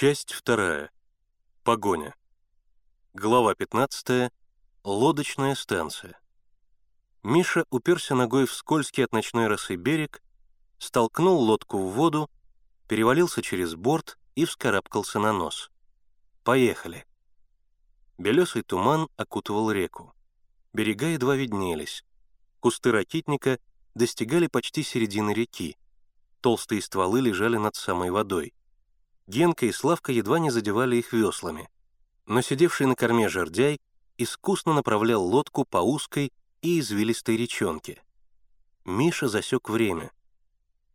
Часть вторая. Погоня. Глава 15. Лодочная станция. Миша уперся ногой в скользкий от ночной росы берег, столкнул лодку в воду, перевалился через борт и вскарабкался на нос. Поехали. Белесый туман окутывал реку. Берега едва виднелись. Кусты ракитника достигали почти середины реки. Толстые стволы лежали над самой водой. Генка и Славка едва не задевали их веслами. Но сидевший на корме жердяй искусно направлял лодку по узкой и извилистой речонке. Миша засек время.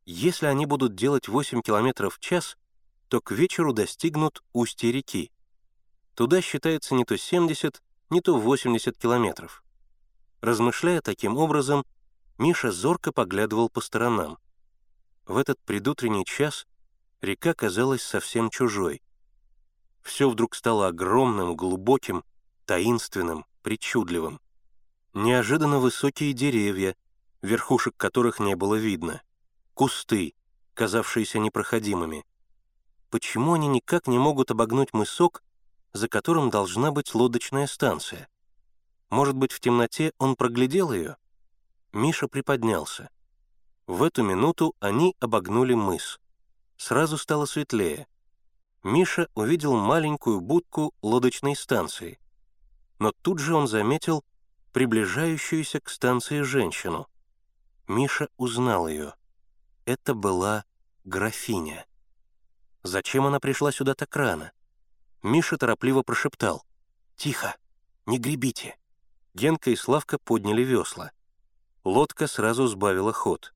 Если они будут делать 8 км в час, то к вечеру достигнут устья реки. Туда считается не то 70, не то 80 километров. Размышляя таким образом, Миша зорко поглядывал по сторонам. В этот предутренний час река казалась совсем чужой. Все вдруг стало огромным, глубоким, таинственным, причудливым. Неожиданно высокие деревья, верхушек которых не было видно, кусты, казавшиеся непроходимыми. Почему они никак не могут обогнуть мысок, за которым должна быть лодочная станция? Может быть, в темноте он проглядел ее? Миша приподнялся. В эту минуту они обогнули мыс. Сразу стало светлее. Миша увидел маленькую будку лодочной станции. Но тут же он заметил приближающуюся к станции женщину. Миша узнал ее. Это была графиня. Зачем она пришла сюда так рано? Миша торопливо прошептал. «Тихо, не гребите». Генка и Славка подняли весла. Лодка сразу сбавила ход.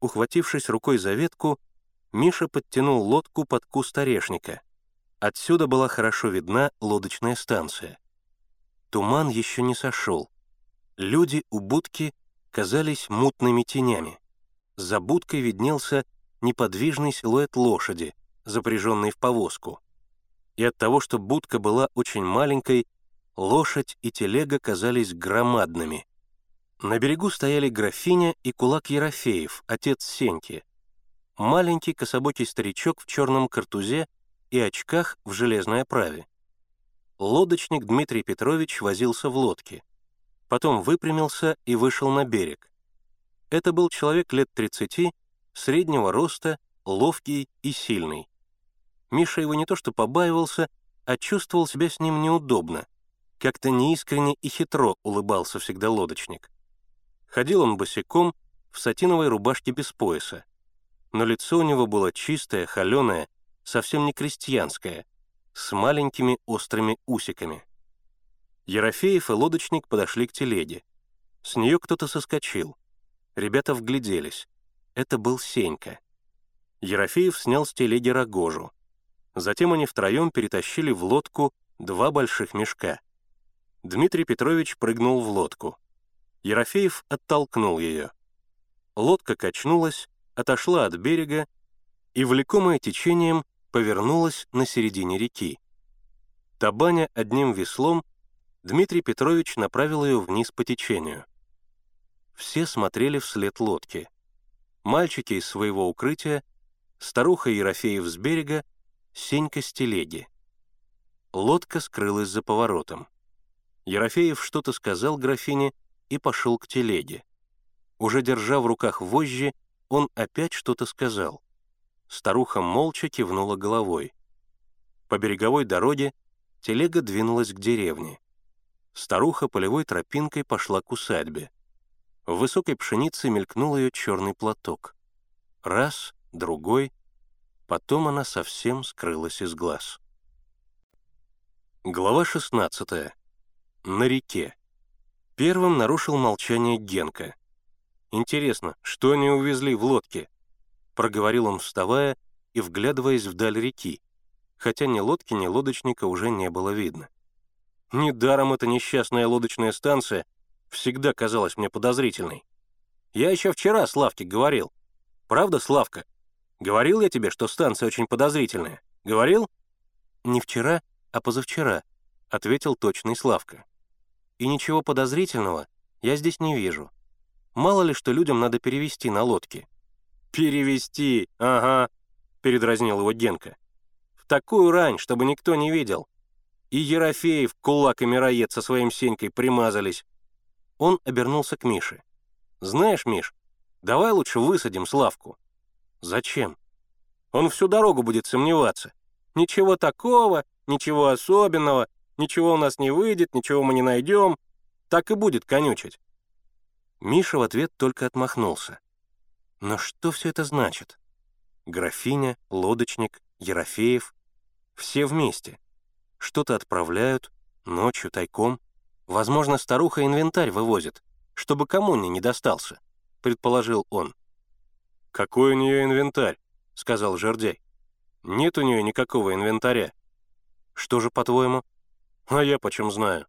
Ухватившись рукой за ветку, Миша подтянул лодку под куст орешника. Отсюда была хорошо видна лодочная станция. Туман еще не сошел. Люди у будки казались мутными тенями. За будкой виднелся неподвижный силуэт лошади, запряженной в повозку. И от того, что будка была очень маленькой, лошадь и телега казались громадными. На берегу стояли графиня и кулак Ерофеев, отец Сеньки. Маленький кособокий старичок в черном картузе и очках в железной оправе. Лодочник Дмитрий Петрович возился в лодке. Потом выпрямился и вышел на берег. Это был человек лет 30, среднего роста, ловкий и сильный. Миша его не то что побаивался, а чувствовал себя с ним неудобно. Как-то неискренне и хитро улыбался всегда лодочник. Ходил он босиком, в сатиновой рубашке без пояса. Но лицо у него было чистое, холеное, совсем не крестьянское, с маленькими острыми усиками. Ерофеев и лодочник подошли к телеге. С нее кто-то соскочил. Ребята вгляделись. Это был Сенька. Ерофеев снял с телеги рогожу. Затем они втроем перетащили в лодку два больших мешка. Дмитрий Петрович прыгнул в лодку. Ерофеев оттолкнул ее. Лодка качнулась, отошла от берега и, влекомая течением, повернулась на середине реки. Табаня одним веслом, Дмитрий Петрович направил ее вниз по течению. Все смотрели вслед лодки. Мальчики из своего укрытия, старуха Ерофеев с берега Сенька с телеги. Лодка скрылась за поворотом. Ерофеев что-то сказал графине и пошел к телеге. Уже держа в руках вожжи, он опять что-то сказал. Старуха молча кивнула головой. По береговой дороге телега двинулась к деревне. Старуха полевой тропинкой пошла к усадьбе. В высокой пшенице мелькнул ее черный платок. Раз, другой — Потом она совсем скрылась из глаз. Глава 16. На реке. Первым нарушил молчание Генка. «Интересно, что они увезли в лодке?» Проговорил он, вставая и вглядываясь вдаль реки, хотя ни лодки, ни лодочника уже не было видно. Недаром эта несчастная лодочная станция всегда казалась мне подозрительной. Я еще вчера Славке говорил. Правда, Славка? Говорил я тебе, что станция очень подозрительная? Говорил?» «Не вчера, а позавчера», — ответил точный Славка. «И ничего подозрительного я здесь не вижу. Мало ли, что людям надо перевести на лодке». «Перевести, ага», — передразнил его Генка. «В такую рань, чтобы никто не видел. И Ерофеев, кулак и мироед со своим Сенькой примазались. Он обернулся к Мише. «Знаешь, Миш, давай лучше высадим Славку». «Зачем?» «Он всю дорогу будет сомневаться. Ничего такого, ничего особенного, ничего у нас не выйдет, ничего мы не найдем. Так и будет конючить». Миша в ответ только отмахнулся. «Но что все это значит?» Графиня, лодочник, Ерофеев. Все вместе. Что-то отправляют, ночью, тайком. Возможно, старуха инвентарь вывозит, чтобы коммуне не достался, предположил он. «Какой у нее инвентарь?» — сказал Жердяй. «Нет у нее никакого инвентаря». «Что же, по-твоему?» «А я почем знаю».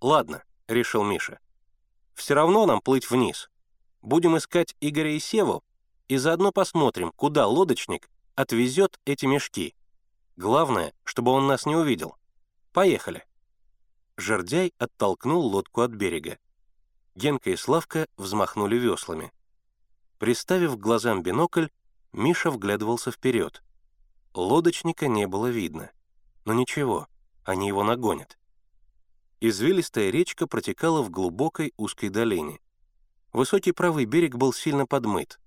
«Ладно», — решил Миша. «Все равно нам плыть вниз. Будем искать Игоря и Севу и заодно посмотрим, куда лодочник отвезет эти мешки. Главное, чтобы он нас не увидел. Поехали. Жердяй оттолкнул лодку от берега. Генка и Славка взмахнули веслами. Приставив к глазам бинокль, Миша вглядывался вперед. Лодочника не было видно. Но ничего, они его нагонят. Извилистая речка протекала в глубокой узкой долине. Высокий правый берег был сильно подмыт.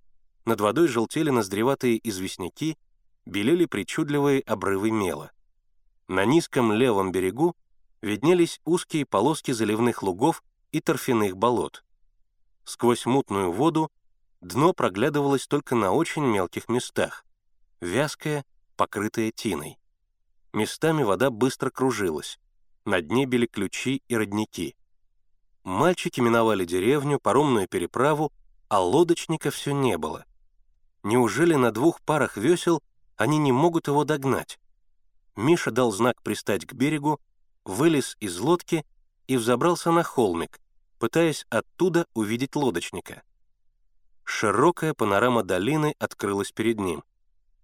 Над водой желтели ноздреватые известняки, белели причудливые обрывы мела. На низком левом берегу виднелись узкие полоски заливных лугов и торфяных болот. Сквозь мутную воду дно проглядывалось только на очень мелких местах, вязкое, покрытое тиной. Местами вода быстро кружилась, на дне били ключи и родники. Мальчики миновали деревню, паромную переправу, а лодочника все не было. Неужели на двух парах весел они не могут его догнать? Миша дал знак пристать к берегу, вылез из лодки и взобрался на холмик, пытаясь оттуда увидеть лодочника. Широкая панорама долины открылась перед ним.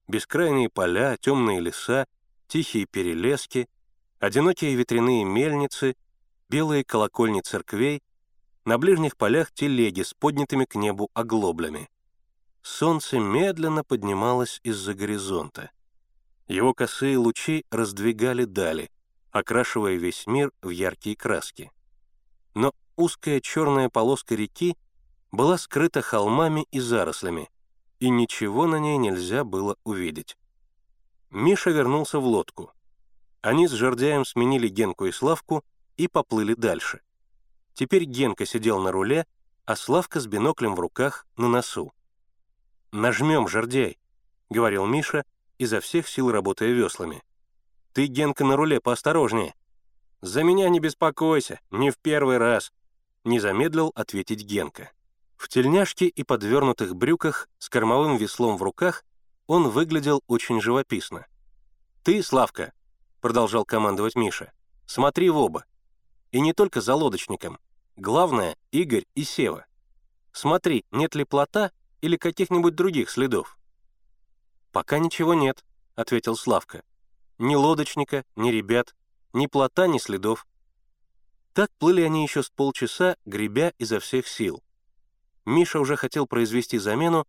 Бескрайние поля, темные леса, тихие перелески, одинокие ветряные мельницы, белые колокольни церквей, на ближних полях телеги с поднятыми к небу оглоблями солнце медленно поднималось из-за горизонта. Его косые лучи раздвигали дали, окрашивая весь мир в яркие краски. Но узкая черная полоска реки была скрыта холмами и зарослями, и ничего на ней нельзя было увидеть. Миша вернулся в лодку. Они с Жердяем сменили Генку и Славку и поплыли дальше. Теперь Генка сидел на руле, а Славка с биноклем в руках на носу. «Нажмем, жердяй», — говорил Миша, изо всех сил работая веслами. «Ты, Генка, на руле поосторожнее». «За меня не беспокойся, не в первый раз», — не замедлил ответить Генка. В тельняшке и подвернутых брюках с кормовым веслом в руках он выглядел очень живописно. «Ты, Славка», — продолжал командовать Миша, — «смотри в оба. И не только за лодочником. Главное — Игорь и Сева. Смотри, нет ли плота или каких-нибудь других следов?» «Пока ничего нет», — ответил Славка. «Ни лодочника, ни ребят, ни плота, ни следов». Так плыли они еще с полчаса, гребя изо всех сил. Миша уже хотел произвести замену,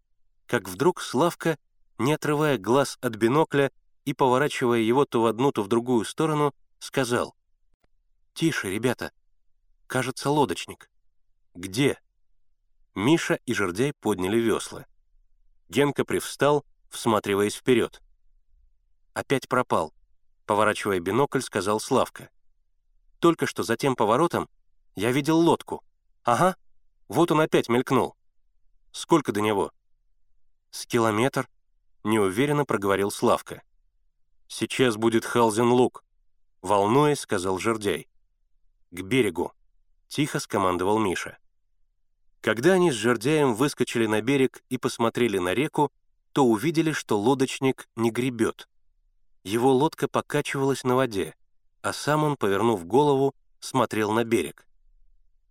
как вдруг Славка, не отрывая глаз от бинокля и поворачивая его то в одну, то в другую сторону, сказал. «Тише, ребята. Кажется, лодочник». «Где?» Миша и Жердяй подняли весла. Генка привстал, всматриваясь вперед. «Опять пропал», — поворачивая бинокль, сказал Славка. «Только что за тем поворотом я видел лодку. Ага, вот он опять мелькнул. Сколько до него?» «С километр», — неуверенно проговорил Славка. «Сейчас будет Халзен-Лук», — волнуясь, сказал Жердяй. «К берегу», — тихо скомандовал Миша. Когда они с жердяем выскочили на берег и посмотрели на реку, то увидели, что лодочник не гребет. Его лодка покачивалась на воде, а сам он, повернув голову, смотрел на берег.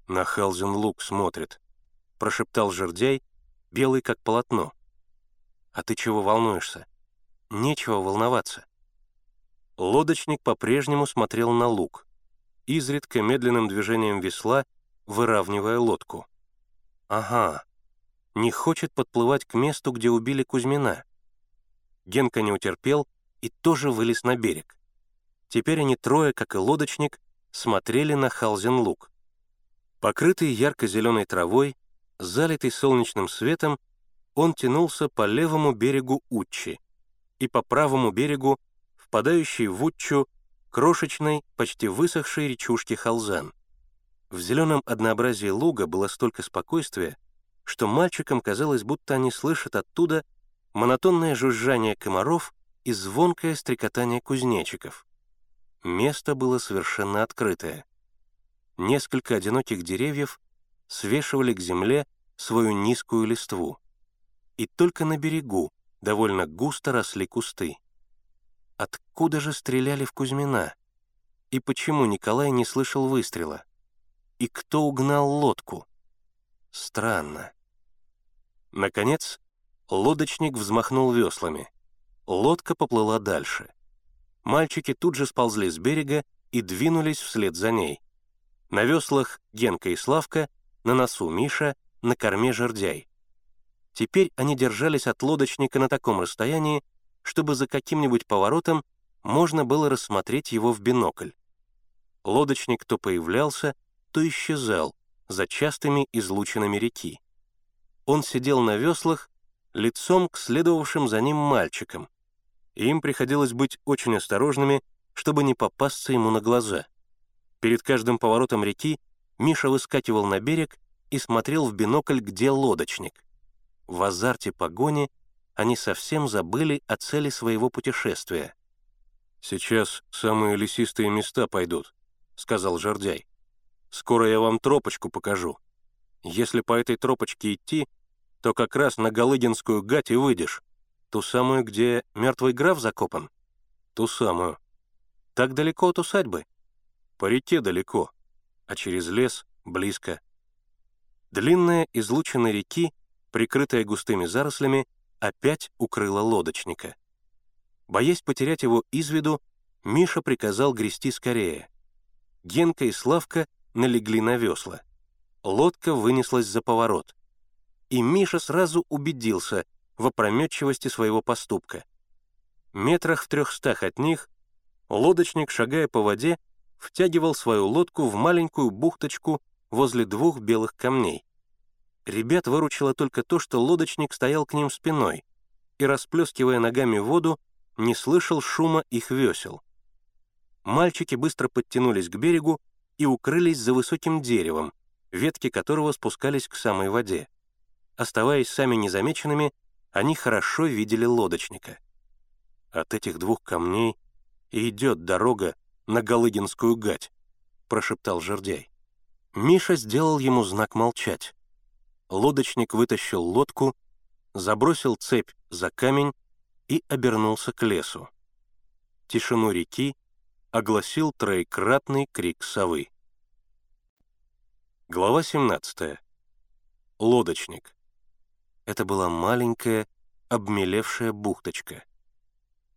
«На Халзен-Лук смотрит», — прошептал жердяй, белый как полотно. «А ты чего волнуешься? Нечего волноваться». Лодочник по-прежнему смотрел на луг, изредка медленным движением весла выравнивая лодку. Ага, не хочет подплывать к месту, где убили Кузьмина. Генка не утерпел, и тоже вылез на берег. Теперь они трое, как и лодочник, смотрели на Халзен-луг. Покрытый ярко-зеленой травой, залитый солнечным светом, он тянулся по левому берегу Утчи и по правому берегу, впадающей в Утчу, крошечной, почти высохшей речушки Халзан. В зеленом однообразии луга было столько спокойствия, что мальчикам казалось, будто они слышат оттуда монотонное жужжание комаров и звонкое стрекотание кузнечиков. Место было совершенно открытое. Несколько одиноких деревьев свешивали к земле свою низкую листву. И только на берегу довольно густо росли кусты. Откуда же стреляли в Кузьмина? И почему Николай не слышал выстрела? И кто угнал лодку? Странно. Наконец, лодочник взмахнул веслами. Лодка поплыла дальше. Мальчики тут же сползли с берега и двинулись вслед за ней. На веслах Генка и Славка, на носу Миша, на корме жердяй. Теперь они держались от лодочника на таком расстоянии, чтобы за каким-нибудь поворотом можно было рассмотреть его в бинокль. Лодочник то появлялся, то исчезал за частыми излучинами реки. Он сидел на веслах, лицом к следовавшим за ним мальчикам, и им приходилось быть очень осторожными, чтобы не попасться ему на глаза. Перед каждым поворотом реки Миша выскакивал на берег и смотрел в бинокль, где лодочник. В азарте погони они совсем забыли о цели своего путешествия. «Сейчас самые лесистые места пойдут», — сказал Жордяй. «Скоро я вам тропочку покажу. Если по этой тропочке идти, то как раз на Галыгинскую гать и выйдешь. Ту самую, где мертвый граф закопан? Ту самую. Так далеко от усадьбы? По реке далеко, а через лес близко. Длинная излучина реки, прикрытая густыми зарослями, опять укрыла лодочника. Боясь потерять его из виду, Миша приказал грести скорее. Генка и Славка налегли на весла. Лодка вынеслась за поворот. И Миша сразу убедился в опрометчивости своего поступка. Метрах в трехстах от них лодочник, шагая по воде, втягивал свою лодку в маленькую бухточку возле двух белых камней. Ребят выручило только то, что лодочник стоял к ним спиной и, расплескивая ногами воду, не слышал шума их весел. Мальчики быстро подтянулись к берегу и укрылись за высоким деревом, ветки которого спускались к самой воде. Оставаясь сами незамеченными, они хорошо видели лодочника. От этих двух камней и идет дорога на Галыгинскую гать», — прошептал жердяй. Миша сделал ему знак молчать. Лодочник вытащил лодку, забросил цепь за камень и обернулся к лесу. Тишину реки огласил троекратный крик совы. Глава 17. Лодочник. Это была маленькая, обмелевшая бухточка.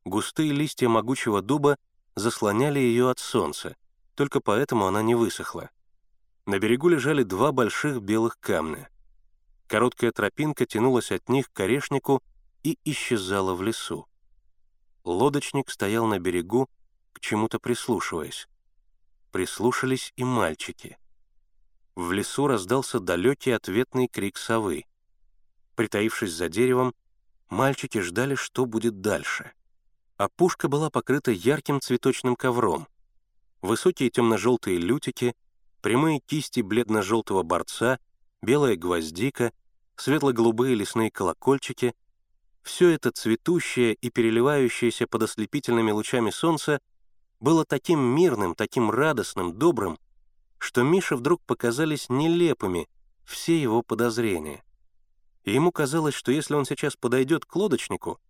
Густые листья могучего дуба заслоняли ее от солнца, только поэтому она не высохла. На берегу лежали два больших белых камня. Короткая тропинка тянулась от них к орешнику и исчезала в лесу. Лодочник стоял на берегу, к чему-то прислушиваясь. Прислушались и мальчики. В лесу раздался далекий ответный крик совы. Притаившись за деревом, мальчики ждали, что будет дальше — Опушка была покрыта ярким цветочным ковром. Высокие темно-желтые лютики, прямые кисти бледно-желтого борца, белая гвоздика, светло-голубые лесные колокольчики — все это цветущее и переливающееся под ослепительными лучами солнца было таким мирным, таким радостным, добрым, что Мише вдруг показались нелепыми все его подозрения. И ему казалось, что если он сейчас подойдет к лодочнику,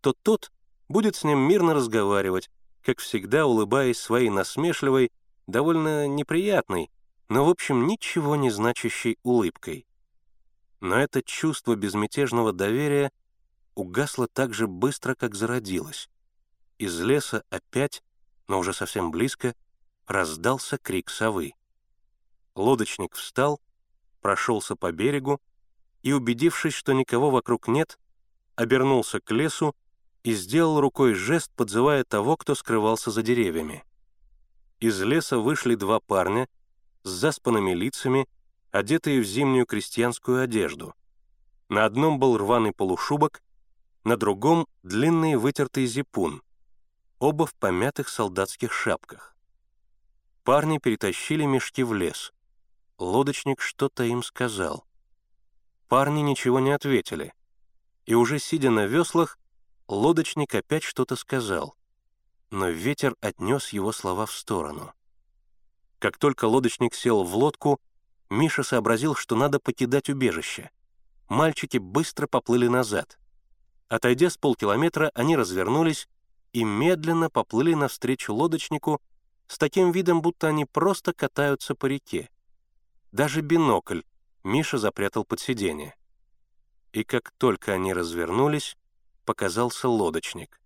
то тот — будет с ним мирно разговаривать, как всегда улыбаясь своей насмешливой, довольно неприятной, но в общем ничего не значащей улыбкой. Но это чувство безмятежного доверия угасло так же быстро, как зародилось. Из леса опять, но уже совсем близко, раздался крик совы. Лодочник встал, прошелся по берегу и, убедившись, что никого вокруг нет, обернулся к лесу и сделал рукой жест, подзывая того, кто скрывался за деревьями. Из леса вышли два парня с заспанными лицами, одетые в зимнюю крестьянскую одежду. На одном был рваный полушубок, на другом — длинный вытертый зипун, оба в помятых солдатских шапках. Парни перетащили мешки в лес. Лодочник что-то им сказал. Парни ничего не ответили. И уже сидя на веслах, лодочник опять что-то сказал. Но ветер отнес его слова в сторону. Как только лодочник сел в лодку, Миша сообразил, что надо покидать убежище. Мальчики быстро поплыли назад. Отойдя с полкилометра, они развернулись и медленно поплыли навстречу лодочнику с таким видом, будто они просто катаются по реке. Даже бинокль Миша запрятал под сиденье. И как только они развернулись, показался лодочник.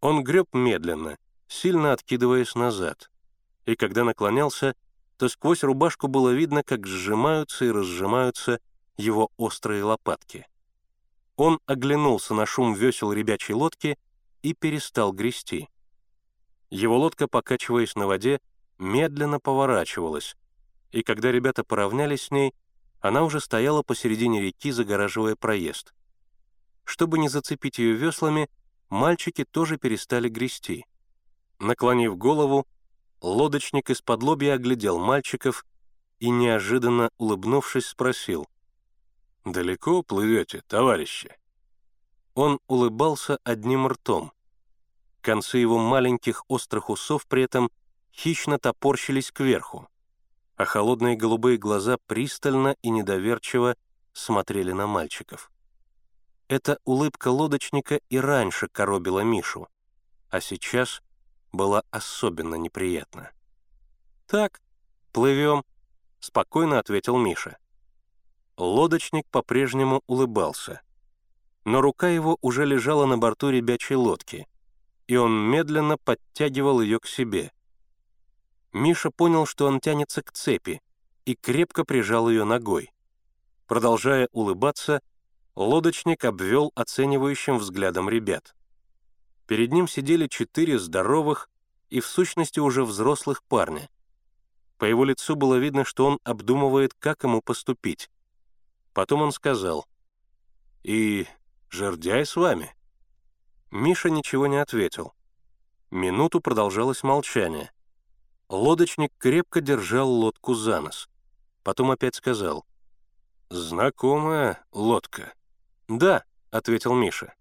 Он греб медленно, сильно откидываясь назад. И когда наклонялся, то сквозь рубашку было видно, как сжимаются и разжимаются его острые лопатки. Он оглянулся на шум весел ребячей лодки и перестал грести. Его лодка, покачиваясь на воде, медленно поворачивалась, и когда ребята поравнялись с ней, она уже стояла посередине реки, загораживая проезд. Чтобы не зацепить ее веслами, мальчики тоже перестали грести. Наклонив голову, лодочник из-под лобья оглядел мальчиков и, неожиданно улыбнувшись, спросил, «Далеко плывете, товарищи?» Он улыбался одним ртом. Концы его маленьких острых усов при этом хищно топорщились кверху, а холодные голубые глаза пристально и недоверчиво смотрели на мальчиков. Эта улыбка лодочника и раньше коробила Мишу, а сейчас была особенно неприятна. «Так, плывем», — спокойно ответил Миша. Лодочник по-прежнему улыбался, но рука его уже лежала на борту ребячей лодки, и он медленно подтягивал ее к себе. Миша понял, что он тянется к цепи, и крепко прижал ее ногой. Продолжая улыбаться, лодочник обвел оценивающим взглядом ребят. Перед ним сидели четыре здоровых и в сущности уже взрослых парня. По его лицу было видно, что он обдумывает, как ему поступить. Потом он сказал, «И жердяй с вами?» Миша ничего не ответил. Минуту продолжалось молчание. Лодочник крепко держал лодку за нос. Потом опять сказал, «Знакомая лодка». «Да», — ответил Миша.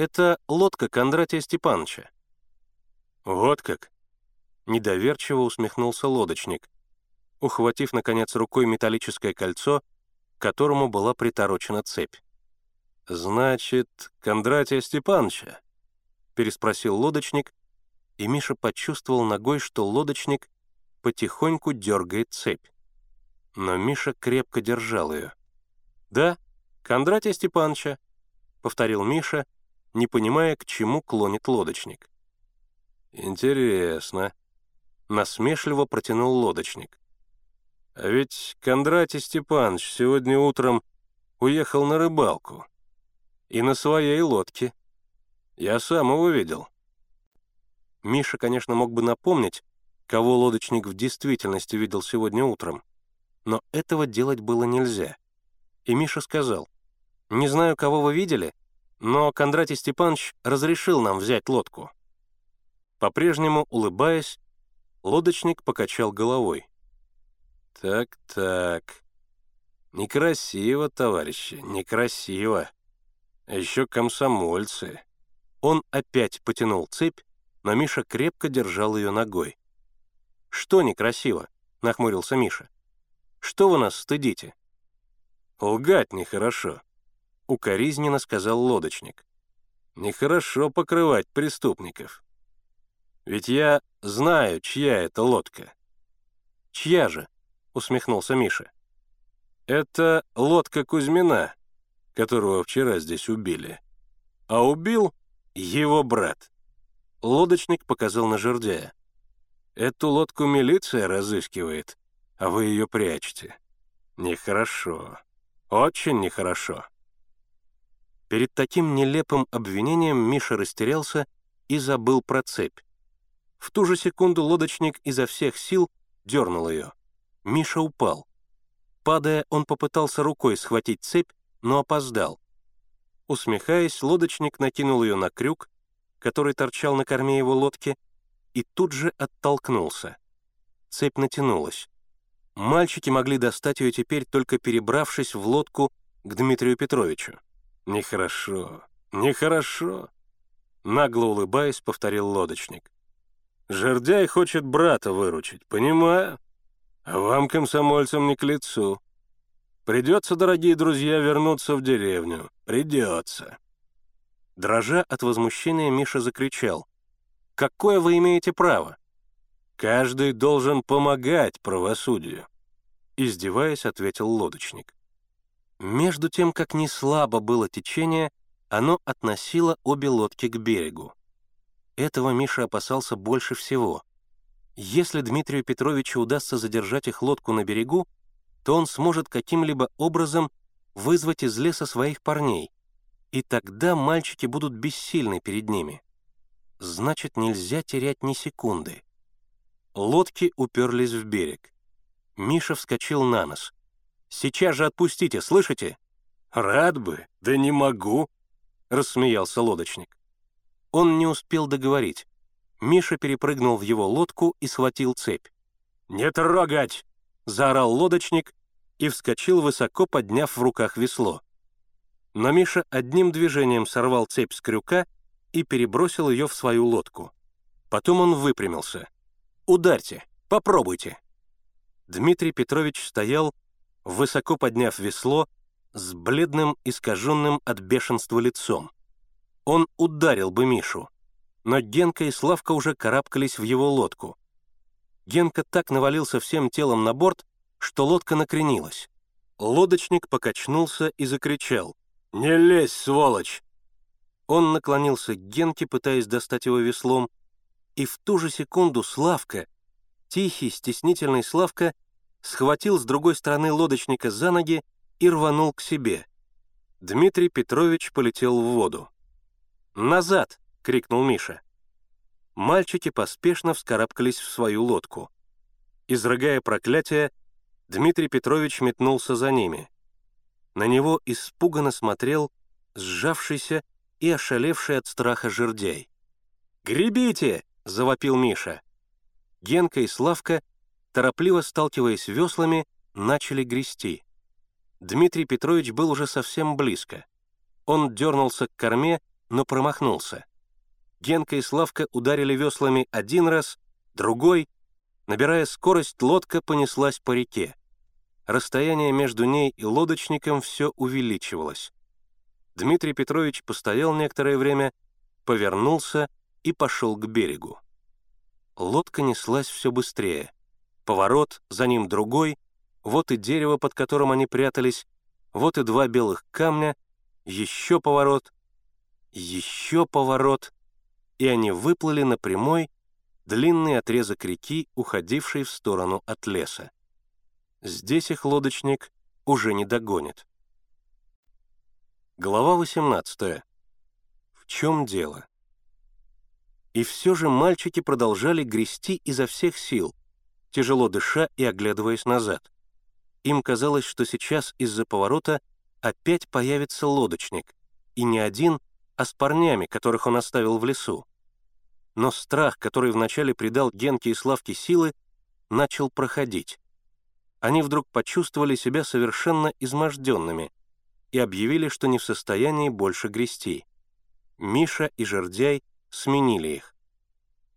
«Это лодка Кондратия Степановича». «Вот как?» Недоверчиво усмехнулся лодочник, ухватив, наконец, рукой металлическое кольцо, к которому была приторочена цепь. «Значит, Кондратия Степановича?» — переспросил лодочник, и Миша почувствовал ногой, что лодочник потихоньку дергает цепь. Но Миша крепко держал ее. «Да, Кондратия Степановича», — повторил Миша, не понимая, к чему клонит лодочник. «Интересно», — насмешливо протянул лодочник. «А ведь Кондратий Степанович сегодня утром уехал на рыбалку. И на своей лодке. Я сам его видел». Миша, конечно, мог бы напомнить, кого лодочник в действительности видел сегодня утром, но этого делать было нельзя. И Миша сказал, «Не знаю, кого вы видели, но Кондратий Степанович разрешил нам взять лодку». По-прежнему, улыбаясь, лодочник покачал головой. «Так-так. Некрасиво, товарищи, некрасиво. А еще комсомольцы». Он опять потянул цепь, но Миша крепко держал ее ногой. «Что некрасиво?» — нахмурился Миша. «Что вы нас стыдите?» «Лгать нехорошо», — укоризненно сказал лодочник. «Нехорошо покрывать преступников. Ведь я знаю, чья это лодка». «Чья же?» — усмехнулся Миша. «Это лодка Кузьмина, которого вчера здесь убили. А убил его брат». Лодочник показал на жердяя. «Эту лодку милиция разыскивает, а вы ее прячете. Нехорошо. Очень нехорошо». Перед таким нелепым обвинением Миша растерялся и забыл про цепь. В ту же секунду лодочник изо всех сил дернул ее. Миша упал. Падая, он попытался рукой схватить цепь, но опоздал. Усмехаясь, лодочник накинул ее на крюк, который торчал на корме его лодки, и тут же оттолкнулся. Цепь натянулась. Мальчики могли достать ее теперь, только перебравшись в лодку к Дмитрию Петровичу. «Нехорошо, нехорошо», — нагло улыбаясь, повторил лодочник. «Жердяй хочет брата выручить, понимаю?» А вам, комсомольцам, не к лицу. Придется, дорогие друзья, вернуться в деревню. Придется. Дрожа от возмущения, Миша закричал. «Какое вы имеете право?» «Каждый должен помогать правосудию», — издеваясь, ответил лодочник. Между тем, как не слабо было течение, оно относило обе лодки к берегу. Этого Миша опасался больше всего — если Дмитрию Петровичу удастся задержать их лодку на берегу, то он сможет каким-либо образом вызвать из леса своих парней, и тогда мальчики будут бессильны перед ними. Значит, нельзя терять ни секунды. Лодки уперлись в берег. Миша вскочил на нос. «Сейчас же отпустите, слышите?» «Рад бы, да не могу», — рассмеялся лодочник. Он не успел договорить. Миша перепрыгнул в его лодку и схватил цепь. «Не трогать!» — заорал лодочник и вскочил, высоко подняв в руках весло. Но Миша одним движением сорвал цепь с крюка и перебросил ее в свою лодку. Потом он выпрямился. «Ударьте! Попробуйте!» Дмитрий Петрович стоял, высоко подняв весло, с бледным, искаженным от бешенства лицом. Он ударил бы Мишу, но Генка и Славка уже карабкались в его лодку. Генка так навалился всем телом на борт, что лодка накренилась. Лодочник покачнулся и закричал. «Не лезь, сволочь!» Он наклонился к Генке, пытаясь достать его веслом, и в ту же секунду Славка, тихий, стеснительный Славка, схватил с другой стороны лодочника за ноги и рванул к себе. Дмитрий Петрович полетел в воду. «Назад!» — крикнул Миша. Мальчики поспешно вскарабкались в свою лодку. Изрыгая проклятие, Дмитрий Петрович метнулся за ними. На него испуганно смотрел сжавшийся и ошалевший от страха жердяй. «Гребите!» — завопил Миша. Генка и Славка, торопливо сталкиваясь веслами, начали грести. Дмитрий Петрович был уже совсем близко. Он дернулся к корме, но промахнулся. Генка и Славка ударили веслами один раз, другой. Набирая скорость, лодка понеслась по реке. Расстояние между ней и лодочником все увеличивалось. Дмитрий Петрович постоял некоторое время, повернулся и пошел к берегу. Лодка неслась все быстрее. Поворот, за ним другой, вот и дерево, под которым они прятались, вот и два белых камня, еще поворот, еще поворот — и они выплыли на прямой, длинный отрезок реки, уходивший в сторону от леса. Здесь их лодочник уже не догонит. Глава 18. В чем дело? И все же мальчики продолжали грести изо всех сил, тяжело дыша и оглядываясь назад. Им казалось, что сейчас из-за поворота опять появится лодочник, и не один, а с парнями, которых он оставил в лесу но страх, который вначале придал Генке и Славке силы, начал проходить. Они вдруг почувствовали себя совершенно изможденными и объявили, что не в состоянии больше грести. Миша и Жердяй сменили их.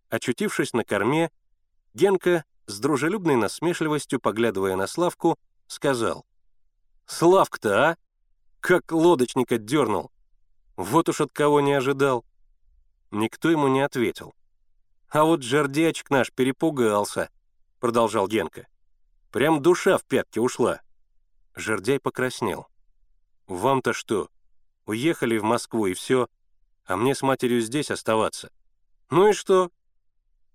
Очутившись на корме, Генка, с дружелюбной насмешливостью поглядывая на Славку, сказал, «Славка-то, а? Как лодочника дернул! Вот уж от кого не ожидал!» Никто ему не ответил. «А вот жердячек наш перепугался», — продолжал Генка. «Прям душа в пятки ушла». Жердяй покраснел. «Вам-то что? Уехали в Москву и все, а мне с матерью здесь оставаться. Ну и что?»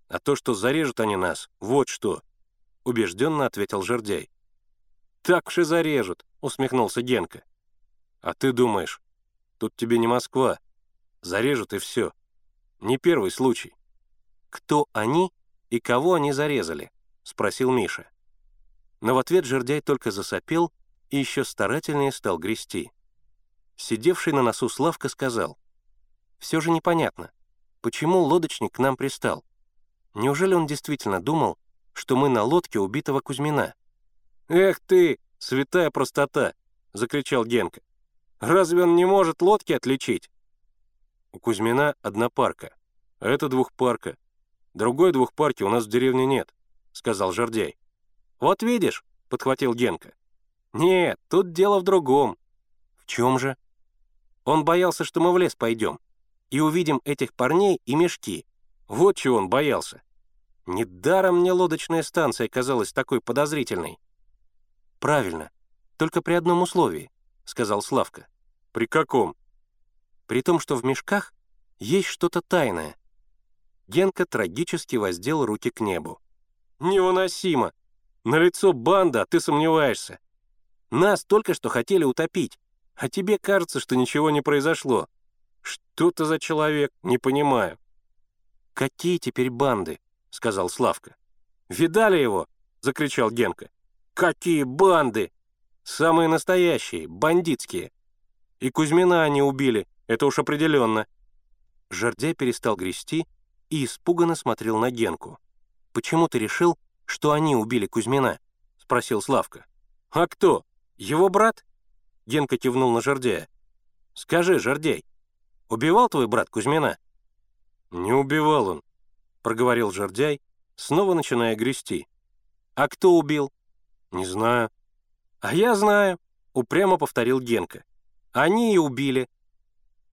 «А то, что зарежут они нас, вот что», — убежденно ответил Жердяй. «Так и зарежут», — усмехнулся Генка. «А ты думаешь, Тут тебе не Москва. Зарежут и все. Не первый случай. Кто они и кого они зарезали? Спросил Миша. Но в ответ жердяй только засопел и еще старательнее стал грести. Сидевший на носу Славка сказал, «Все же непонятно, почему лодочник к нам пристал? Неужели он действительно думал, что мы на лодке убитого Кузьмина?» «Эх ты, святая простота!» — закричал Генка. «Разве он не может лодки отличить?» «У Кузьмина одна парка, а это двухпарка. Другой двухпарки у нас в деревне нет», — сказал Жордяй. «Вот видишь», — подхватил Генка. «Нет, тут дело в другом». «В чем же?» «Он боялся, что мы в лес пойдем и увидим этих парней и мешки. Вот чего он боялся. Недаром мне лодочная станция казалась такой подозрительной». «Правильно, только при одном условии», — сказал Славка. «При каком?» «При том, что в мешках есть что-то тайное». Генка трагически воздел руки к небу. «Невыносимо! На лицо банда, а ты сомневаешься. Нас только что хотели утопить, а тебе кажется, что ничего не произошло. Что ты за человек, не понимаю». «Какие теперь банды?» — сказал Славка. «Видали его?» — закричал Генка. «Какие банды? Самые настоящие, бандитские. И Кузьмина они убили, это уж определенно». Жордя перестал грести и испуганно смотрел на Генку. «Почему ты решил, что они убили Кузьмина?» — спросил Славка. «А кто? Его брат?» Генка кивнул на Жордяя. «Скажи, Жордяй, убивал твой брат Кузьмина?» «Не убивал он», — проговорил Жордяй, снова начиная грести. «А кто убил?» «Не знаю». «А я знаю», — упрямо повторил Генка. «Они и убили».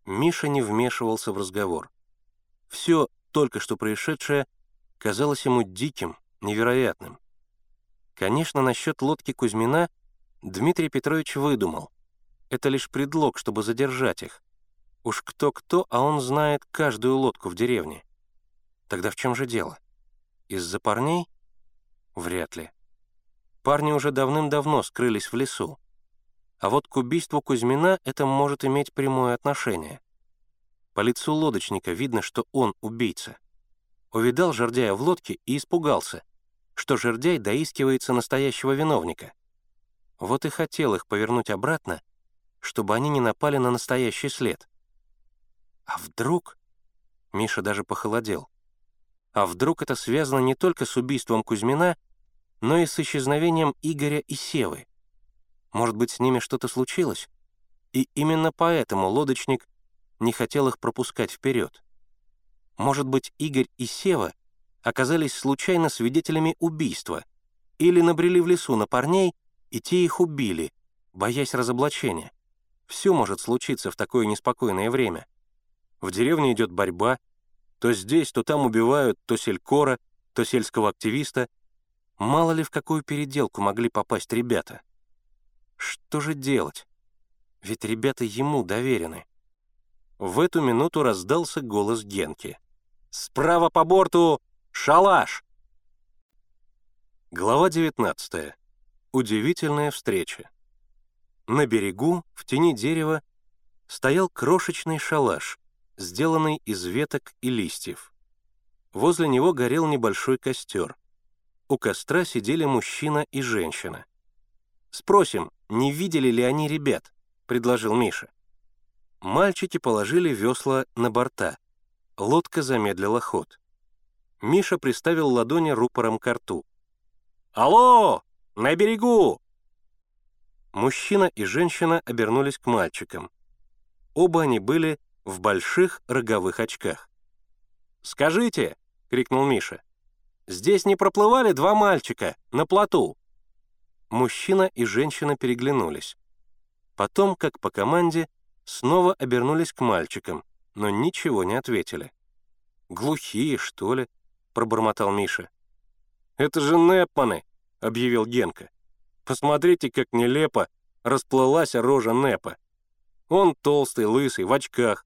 Миша не вмешивался в разговор. Все только что происшедшее казалось ему диким, невероятным. Конечно, насчет лодки Кузьмина Дмитрий Петрович выдумал. Это лишь предлог, чтобы задержать их. Уж кто-кто, а он знает каждую лодку в деревне. Тогда в чем же дело? Из-за парней? Вряд ли. Парни уже давным-давно скрылись в лесу. А вот к убийству Кузьмина это может иметь прямое отношение. По лицу лодочника видно, что он убийца. Увидал жердяя в лодке и испугался, что жердяй доискивается настоящего виновника. Вот и хотел их повернуть обратно, чтобы они не напали на настоящий след. А вдруг... Миша даже похолодел. А вдруг это связано не только с убийством Кузьмина, но и с исчезновением Игоря и Севы? Может быть, с ними что-то случилось? И именно поэтому лодочник не хотел их пропускать вперед. Может быть, Игорь и Сева оказались случайно свидетелями убийства или набрели в лесу на парней, и те их убили, боясь разоблачения. Все может случиться в такое неспокойное время. В деревне идет борьба, то здесь, то там убивают то селькора, то сельского активиста. Мало ли в какую переделку могли попасть ребята. Что же делать? Ведь ребята ему доверены. В эту минуту раздался голос Генки. «Справа по борту шалаш!» Глава 19. Удивительная встреча. На берегу, в тени дерева, стоял крошечный шалаш, сделанный из веток и листьев. Возле него горел небольшой костер. У костра сидели мужчина и женщина. «Спросим, не видели ли они ребят?» — предложил Миша. Мальчики положили весла на борта. Лодка замедлила ход. Миша приставил ладони рупором к рту. «Алло! На берегу!» Мужчина и женщина обернулись к мальчикам. Оба они были в больших роговых очках. «Скажите!» — крикнул Миша. «Здесь не проплывали два мальчика на плоту?» Мужчина и женщина переглянулись. Потом, как по команде, снова обернулись к мальчикам, но ничего не ответили. «Глухие, что ли?» — пробормотал Миша. «Это же Непманы!» — объявил Генка. «Посмотрите, как нелепо расплылась рожа Непа. Он толстый, лысый, в очках.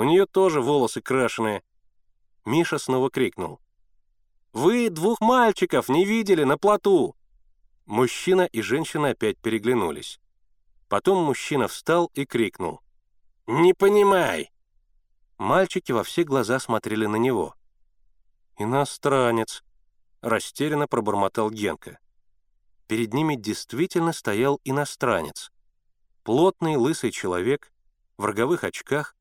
У нее тоже волосы крашеные». Миша снова крикнул. «Вы двух мальчиков не видели на плоту!» Мужчина и женщина опять переглянулись. Потом мужчина встал и крикнул. «Не понимай!» Мальчики во все глаза смотрели на него. «Иностранец», — растерянно пробормотал Генка. Перед ними действительно стоял иностранец. Плотный лысый человек в роговых очках,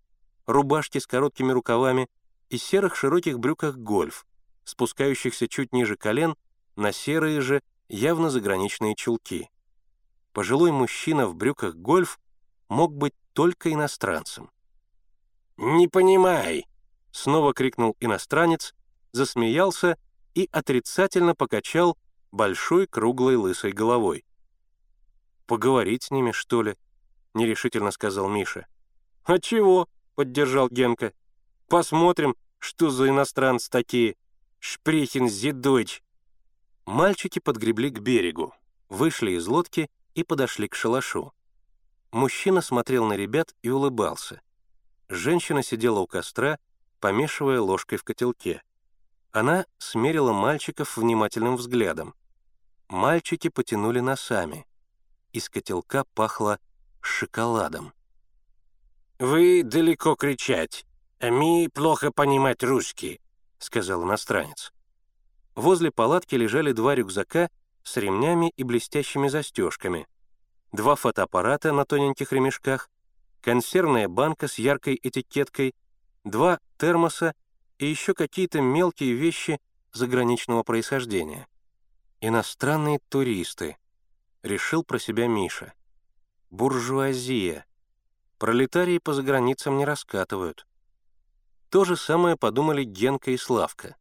рубашке с короткими рукавами и серых широких брюках гольф, спускающихся чуть ниже колен на серые же, явно заграничные чулки. Пожилой мужчина в брюках гольф мог быть только иностранцем. «Не понимай!» — снова крикнул иностранец, засмеялся и отрицательно покачал большой круглой лысой головой. «Поговорить с ними, что ли?» — нерешительно сказал Миша. «А чего?» — поддержал Генка. «Посмотрим, что за иностранцы такие. Шпрехин зидойч». Мальчики подгребли к берегу, вышли из лодки и подошли к шалашу. Мужчина смотрел на ребят и улыбался. Женщина сидела у костра, помешивая ложкой в котелке. Она смерила мальчиков внимательным взглядом. Мальчики потянули носами. Из котелка пахло шоколадом. «Вы далеко кричать, мы плохо понимать русский», — сказал иностранец. Возле палатки лежали два рюкзака с ремнями и блестящими застежками, два фотоаппарата на тоненьких ремешках, консервная банка с яркой этикеткой, два термоса и еще какие-то мелкие вещи заграничного происхождения. Иностранные туристы, решил про себя Миша. Буржуазия. Пролетарии по заграницам не раскатывают. То же самое подумали Генка и Славка.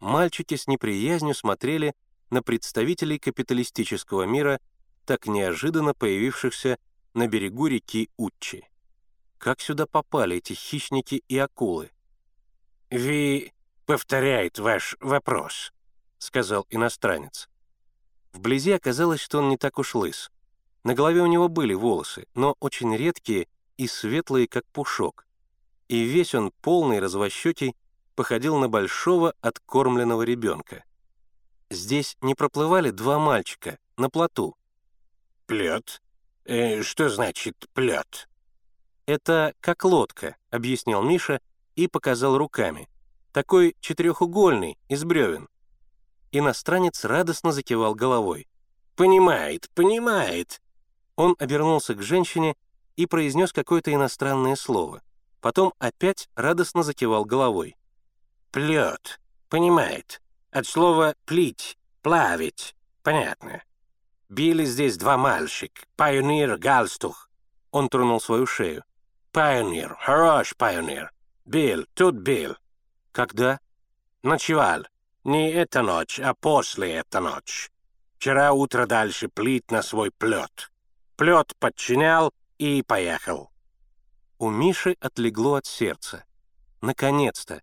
Мальчики с неприязнью смотрели на представителей капиталистического мира, так неожиданно появившихся на берегу реки Утчи. Как сюда попали эти хищники и акулы? «Ви повторяет ваш вопрос», — сказал иностранец. Вблизи оказалось, что он не так уж лыс. На голове у него были волосы, но очень редкие и светлые, как пушок. И весь он полный, развощекий, походил на большого откормленного ребенка. Здесь не проплывали два мальчика на плоту. «Плет? Э, что значит плет?» «Это как лодка», — объяснил Миша и показал руками. «Такой четырехугольный, из бревен». Иностранец радостно закивал головой. «Понимает, понимает». Он обернулся к женщине и произнес какое-то иностранное слово. Потом опять радостно закивал головой. «Плет. Понимает. От слова «плить», «плавить». Понятно. Били здесь два мальчик. Пайонир, галстух. Он тронул свою шею. Пайонир, хорош пайонир. Бил, тут бил. Когда? Ночевал. Не эта ночь, а после эта ночь. Вчера утро дальше плит на свой плет. Плет подчинял и поехал. У Миши отлегло от сердца. Наконец-то.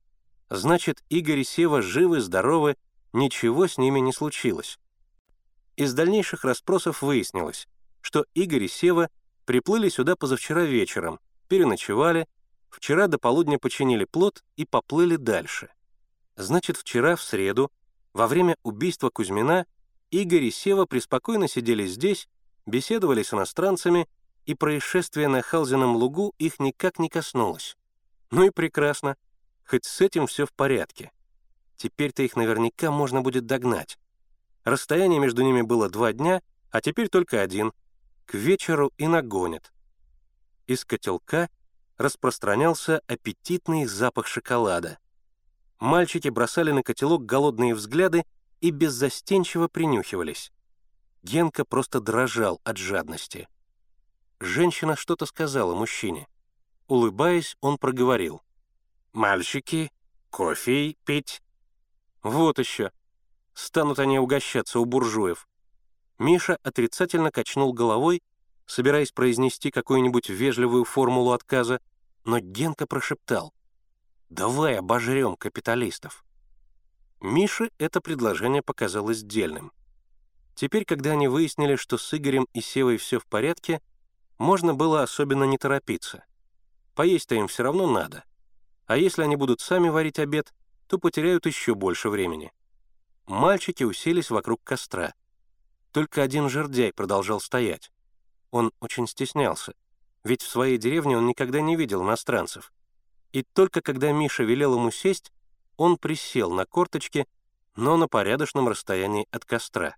Значит, Игорь и Сева живы-здоровы, ничего с ними не случилось. Из дальнейших расспросов выяснилось, что Игорь и Сева приплыли сюда позавчера вечером, переночевали, вчера до полудня починили плот и поплыли дальше. Значит, вчера, в среду, во время убийства Кузьмина, Игорь и Сева преспокойно сидели здесь, беседовали с иностранцами, и происшествие на Халзином лугу их никак не коснулось. Ну и прекрасно, хоть с этим все в порядке. Теперь-то их наверняка можно будет догнать. Расстояние между ними было два дня, а теперь только один. К вечеру и нагонят. Из котелка распространялся аппетитный запах шоколада. Мальчики бросали на котелок голодные взгляды и беззастенчиво принюхивались. Генка просто дрожал от жадности. Женщина что-то сказала мужчине. Улыбаясь, он проговорил. «Мальчики, кофе пить?» «Вот еще. Станут они угощаться у буржуев». Миша отрицательно качнул головой, собираясь произнести какую-нибудь вежливую формулу отказа, но Генка прошептал. «Давай обожрем капиталистов». Мише это предложение показалось дельным. Теперь, когда они выяснили, что с Игорем и Севой все в порядке, можно было особенно не торопиться. Поесть-то им все равно надо. А если они будут сами варить обед, то потеряют еще больше времени. Мальчики уселись вокруг костра. Только один жердяй продолжал стоять. Он очень стеснялся. ведь в своей деревне он никогда не видел иностранцев. И только когда Миша велел ему сесть, он присел на корточки, но на порядочном расстоянии от костра.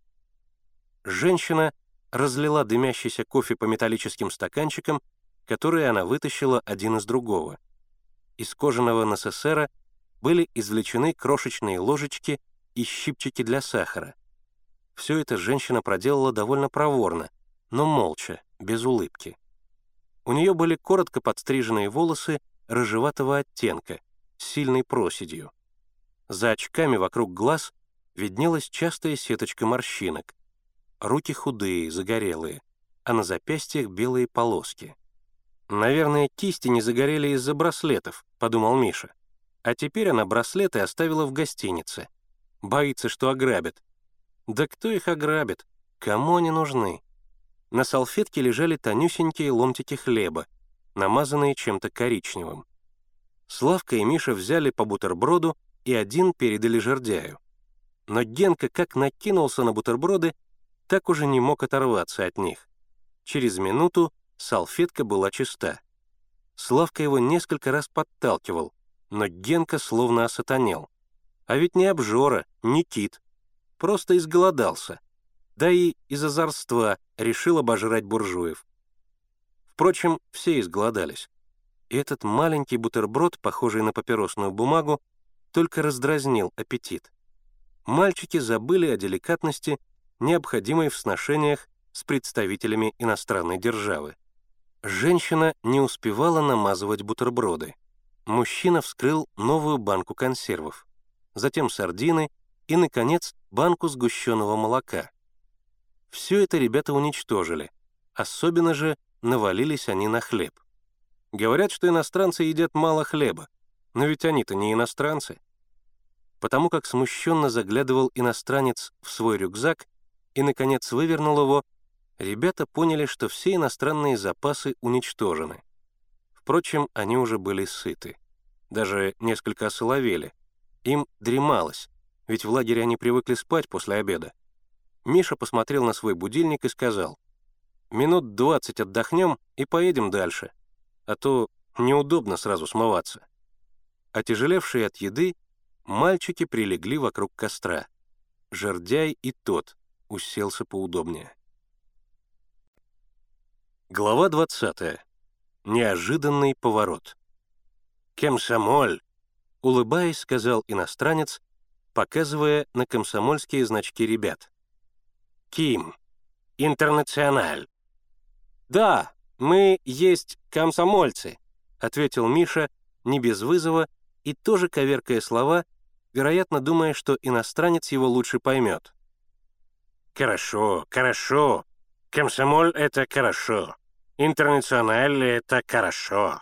Женщина разлила дымящийся кофе по металлическим стаканчикам, которые она вытащила один из другого. Из кожаного НССРа были извлечены крошечные ложечки и щипчики для сахара. Все это женщина проделала довольно проворно, но молча, без улыбки. У нее были коротко подстриженные волосы рыжеватого оттенка, с сильной проседью. За очками вокруг глаз виднелась частая сеточка морщинок. Руки худые, загорелые, а на запястьях белые полоски. «Наверное, кисти не загорели из-за браслетов», — подумал Миша. А теперь она браслеты оставила в гостинице. Боится, что ограбят. Да кто их ограбит? Кому они нужны? На салфетке лежали тонюсенькие ломтики хлеба, намазанные чем-то коричневым. Славка и Миша взяли по бутерброду и один передали жердяю. Но Генка как накинулся на бутерброды, так уже не мог оторваться от них. Через минуту салфетка была чиста. Славка его несколько раз подталкивал, но Генка словно осатанел. А ведь не обжора, не кит. Просто изголодался. Да и из озорства решил обожрать буржуев. Впрочем, все изголодались. И этот маленький бутерброд, похожий на папиросную бумагу, только раздразнил аппетит. Мальчики забыли о деликатности, необходимой в сношениях с представителями иностранной державы. Женщина не успевала намазывать бутерброды мужчина вскрыл новую банку консервов, затем сардины и, наконец, банку сгущенного молока. Все это ребята уничтожили, особенно же навалились они на хлеб. Говорят, что иностранцы едят мало хлеба, но ведь они-то не иностранцы. Потому как смущенно заглядывал иностранец в свой рюкзак и, наконец, вывернул его, ребята поняли, что все иностранные запасы уничтожены. Впрочем, они уже были сыты. Даже несколько осоловели. Им дремалось, ведь в лагере они привыкли спать после обеда. Миша посмотрел на свой будильник и сказал, «Минут двадцать отдохнем и поедем дальше, а то неудобно сразу смываться». Отяжелевшие от еды, мальчики прилегли вокруг костра. Жердяй и тот уселся поудобнее. Глава двадцатая. Неожиданный поворот. «Комсомоль!» — улыбаясь, сказал иностранец, показывая на комсомольские значки ребят. «Ким! Интернациональ!» «Да, мы есть комсомольцы», — ответил Миша, не без вызова и тоже коверкая слова, вероятно, думая, что иностранец его лучше поймет. «Хорошо, хорошо. Комсомоль — это хорошо. Интернациональ — это хорошо».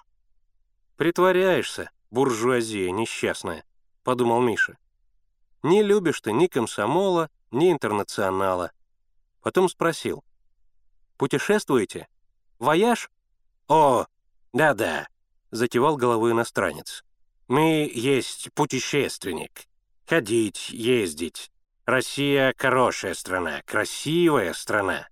«Притворяешься, буржуазия несчастная», — подумал Миша. «Не любишь ты ни комсомола, ни интернационала». Потом спросил. «Путешествуете? Вояж?» «О, да-да», — закивал головой иностранец. «Мы есть путешественник. Ходить, ездить. Россия — хорошая страна, красивая страна».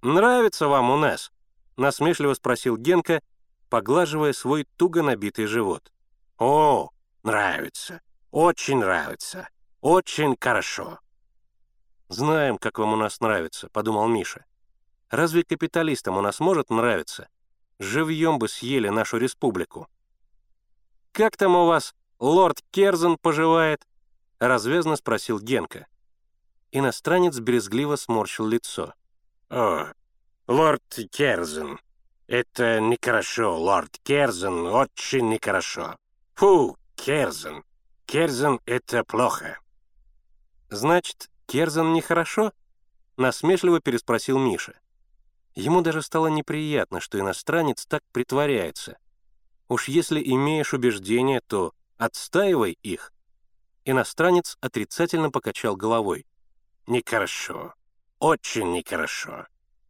«Нравится вам у нас?» — насмешливо спросил Генка, поглаживая свой туго набитый живот. «О, нравится, очень нравится, очень хорошо». «Знаем, как вам у нас нравится», — подумал Миша. «Разве капиталистам у нас может нравиться? Живьем бы съели нашу республику». «Как там у вас лорд Керзен поживает?» — развязно спросил Генка. Иностранец брезгливо сморщил лицо. «О, лорд Керзен, это нехорошо, лорд Керзен, очень нехорошо. Фу, Керзен. Керзен — это плохо. Значит, Керзен нехорошо? Насмешливо переспросил Миша. Ему даже стало неприятно, что иностранец так притворяется. Уж если имеешь убеждения, то отстаивай их. Иностранец отрицательно покачал головой. Нехорошо. Очень нехорошо.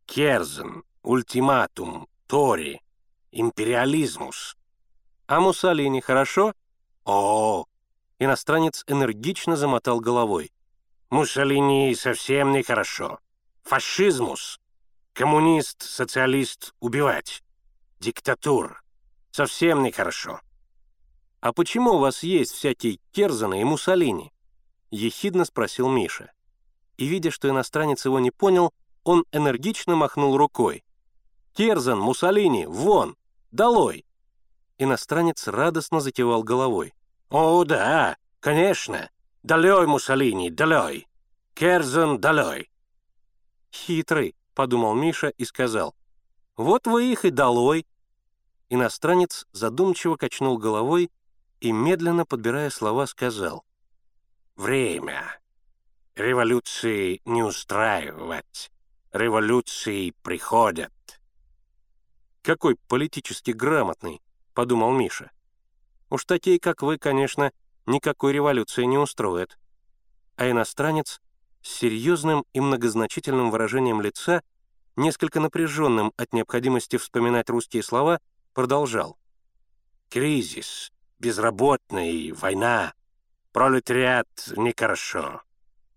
Керзен, ультиматум, Тори, империализмус. А Муссолини хорошо? О, иностранец энергично замотал головой. Муссолини совсем нехорошо. Фашизмус. Коммунист, социалист убивать. Диктатура. Совсем нехорошо. «А почему у вас есть всякие Керзаны и Муссолини?» — ехидно спросил Миша. И, видя, что иностранец его не понял, он энергично махнул рукой. «Керзан, Муссолини, вон! Долой!» Иностранец радостно закивал головой. «О, да, конечно! Долой, Муссолини, долой! Керзан, долой!» «Хитрый», — подумал Миша и сказал. «Вот вы их и долой!» Иностранец задумчиво качнул головой и, медленно подбирая слова, сказал. «Время. Революции не устраивать. Революции приходят». «Какой политически грамотный», — подумал Миша. «Уж такие, как вы, конечно, никакой революции не устроят». А иностранец с серьезным и многозначительным выражением лица, несколько напряженным от необходимости вспоминать русские слова, продолжал. «Кризис, безработный, война, пролетариат нехорошо.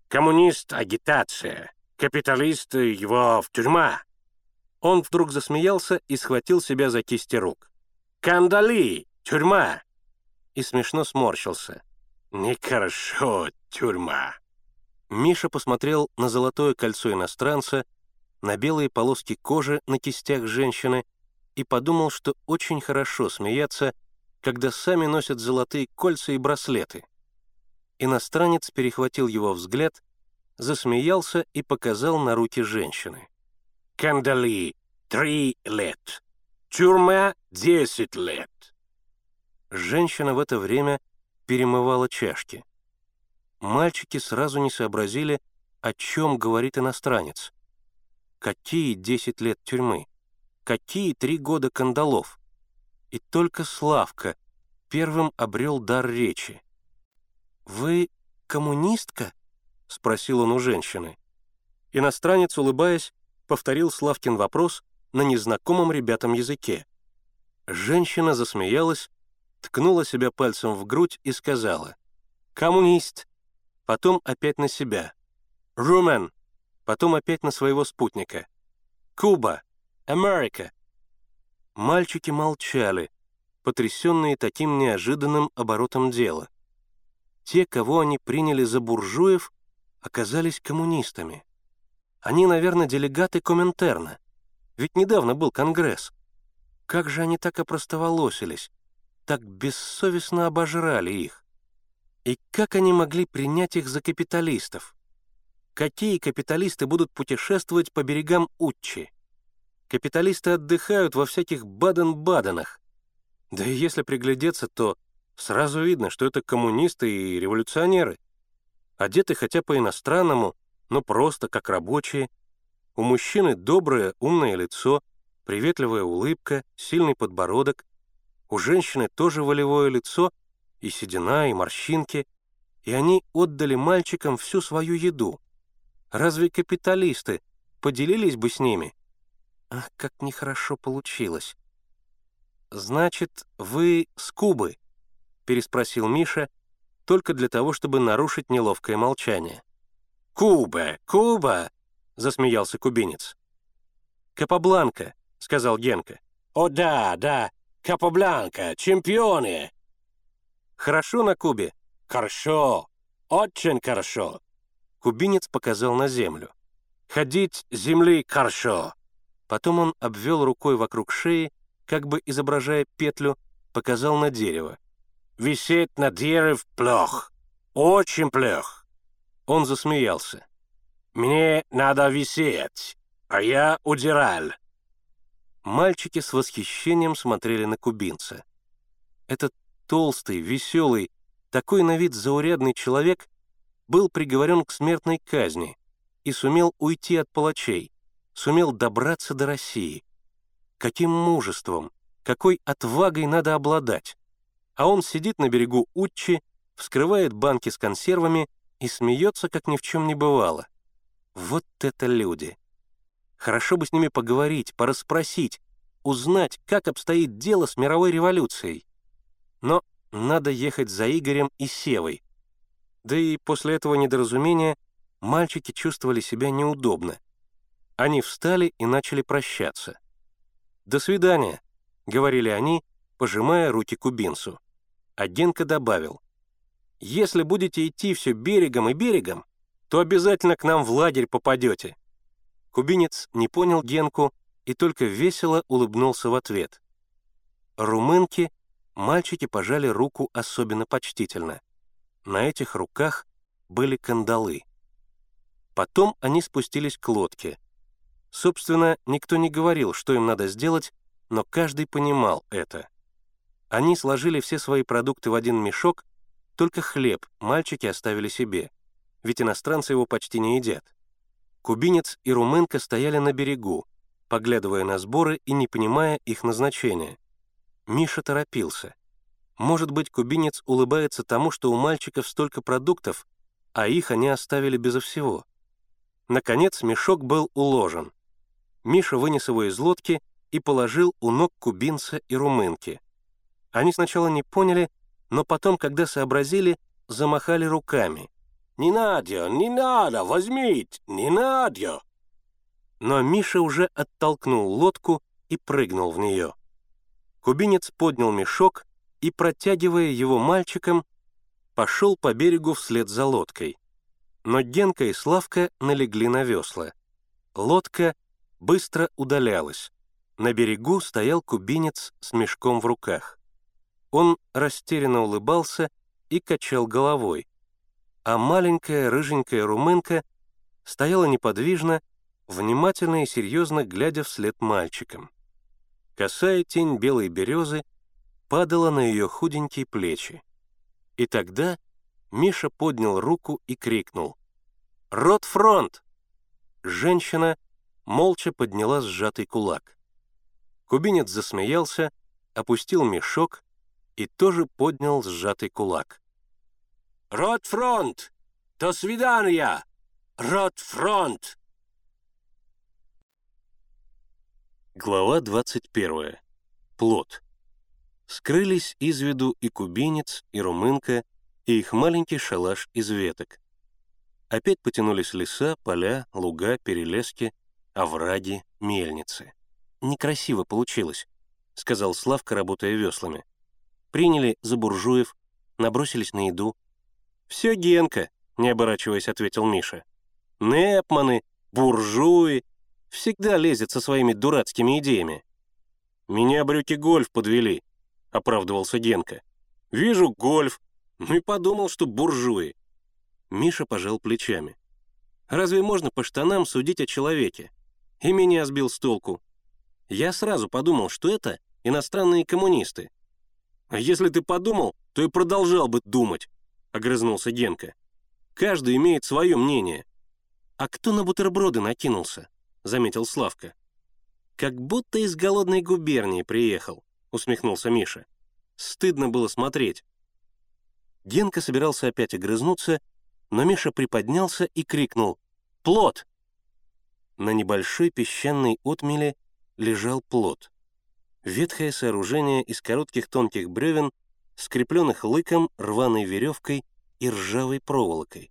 Коммунист — агитация, капиталист — его в тюрьма». Он вдруг засмеялся и схватил себя за кисти рук. «Кандали! Тюрьма!» И смешно сморщился. «Нехорошо, тюрьма!» Миша посмотрел на золотое кольцо иностранца, на белые полоски кожи на кистях женщины и подумал, что очень хорошо смеяться, когда сами носят золотые кольца и браслеты. Иностранец перехватил его взгляд, засмеялся и показал на руки женщины. «Кандали, три лет. Тюрьма, десять лет». Женщина в это время перемывала чашки. Мальчики сразу не сообразили, о чем говорит иностранец. Какие десять лет тюрьмы? Какие три года кандалов? И только Славка первым обрел дар речи. «Вы коммунистка?» — спросил он у женщины. Иностранец, улыбаясь, повторил Славкин вопрос на незнакомом ребятам языке. Женщина засмеялась, ткнула себя пальцем в грудь и сказала «Коммунист!» Потом опять на себя «Румен!» Потом опять на своего спутника «Куба!» Америка!» Мальчики молчали, потрясенные таким неожиданным оборотом дела. Те, кого они приняли за буржуев, оказались коммунистами. Они, наверное, делегаты Коминтерна. Ведь недавно был Конгресс. Как же они так опростоволосились, так бессовестно обожрали их? И как они могли принять их за капиталистов? Какие капиталисты будут путешествовать по берегам Утчи? Капиталисты отдыхают во всяких Баден-Баденах. Да и если приглядеться, то сразу видно, что это коммунисты и революционеры. Одеты хотя по-иностранному, но просто как рабочие. У мужчины доброе, умное лицо, приветливая улыбка, сильный подбородок. У женщины тоже волевое лицо, и седина, и морщинки. И они отдали мальчикам всю свою еду. Разве капиталисты поделились бы с ними? Ах, как нехорошо получилось. «Значит, вы с Кубы?» — переспросил Миша, только для того, чтобы нарушить неловкое молчание. «Куба! Куба!» — засмеялся кубинец. «Капабланка», — сказал Генка. «О да, да, Капабланка, чемпионы!» «Хорошо на Кубе?» «Хорошо, очень хорошо!» Кубинец показал на землю. «Ходить земли хорошо!» Потом он обвел рукой вокруг шеи, как бы изображая петлю, показал на дерево. «Висеть на дерев плох. Очень плох». Он засмеялся. «Мне надо висеть, а я удирал». Мальчики с восхищением смотрели на кубинца. Этот толстый, веселый, такой на вид заурядный человек был приговорен к смертной казни и сумел уйти от палачей, сумел добраться до России. Каким мужеством, какой отвагой надо обладать. А он сидит на берегу Утчи, вскрывает банки с консервами и смеется, как ни в чем не бывало. Вот это люди! Хорошо бы с ними поговорить, порасспросить, узнать, как обстоит дело с мировой революцией. Но надо ехать за Игорем и Севой. Да и после этого недоразумения мальчики чувствовали себя неудобно. Они встали и начали прощаться. «До свидания», — говорили они, пожимая руки кубинцу. А Генка добавил, «Если будете идти все берегом и берегом, то обязательно к нам в лагерь попадете». Кубинец не понял Генку и только весело улыбнулся в ответ. Румынки мальчики пожали руку особенно почтительно. На этих руках были кандалы. Потом они спустились к лодке. Собственно, никто не говорил, что им надо сделать, но каждый понимал это. Они сложили все свои продукты в один мешок, только хлеб мальчики оставили себе, ведь иностранцы его почти не едят. Кубинец и румынка стояли на берегу, поглядывая на сборы и не понимая их назначения. Миша торопился. Может быть, кубинец улыбается тому, что у мальчиков столько продуктов, а их они оставили безо всего. Наконец мешок был уложен. Миша вынес его из лодки и положил у ног кубинца и румынки. Они сначала не поняли, но потом, когда сообразили, замахали руками. «Не надо, не надо, возьмите, не надо!» Но Миша уже оттолкнул лодку и прыгнул в нее. Кубинец поднял мешок и, протягивая его мальчикам, пошел по берегу вслед за лодкой. Но Генка и Славка налегли на весла. Лодка быстро удалялась. На берегу стоял кубинец с мешком в руках. Он растерянно улыбался и качал головой, а маленькая рыженькая румынка стояла неподвижно, внимательно и серьезно глядя вслед мальчикам. Косая тень белой березы падала на ее худенькие плечи. И тогда Миша поднял руку и крикнул. «Рот фронт!» Женщина молча подняла сжатый кулак. Кубинец засмеялся, опустил мешок и тоже поднял сжатый кулак. «Рот фронт! До свидания! Рот фронт!» Глава 21. Плод. Скрылись из виду и кубинец, и румынка, и их маленький шалаш из веток. Опять потянулись леса, поля, луга, перелески, овраги, мельницы. «Некрасиво получилось», — сказал Славка, работая веслами. «Приняли за буржуев, набросились на еду». «Все Генка», — не оборачиваясь, ответил Миша. «Непманы, буржуи, Всегда лезет со своими дурацкими идеями. «Меня брюки гольф подвели», — оправдывался Генка. «Вижу гольф, ну и подумал, что буржуи». Миша пожал плечами. «Разве можно по штанам судить о человеке?» И меня сбил с толку. Я сразу подумал, что это иностранные коммунисты. «А если ты подумал, то и продолжал бы думать», — огрызнулся Генка. «Каждый имеет свое мнение». «А кто на бутерброды накинулся?» заметил Славка. «Как будто из голодной губернии приехал», — усмехнулся Миша. «Стыдно было смотреть». Генка собирался опять огрызнуться, но Миша приподнялся и крикнул «Плот!». На небольшой песчаной отмеле лежал плот. Ветхое сооружение из коротких тонких бревен, скрепленных лыком, рваной веревкой и ржавой проволокой.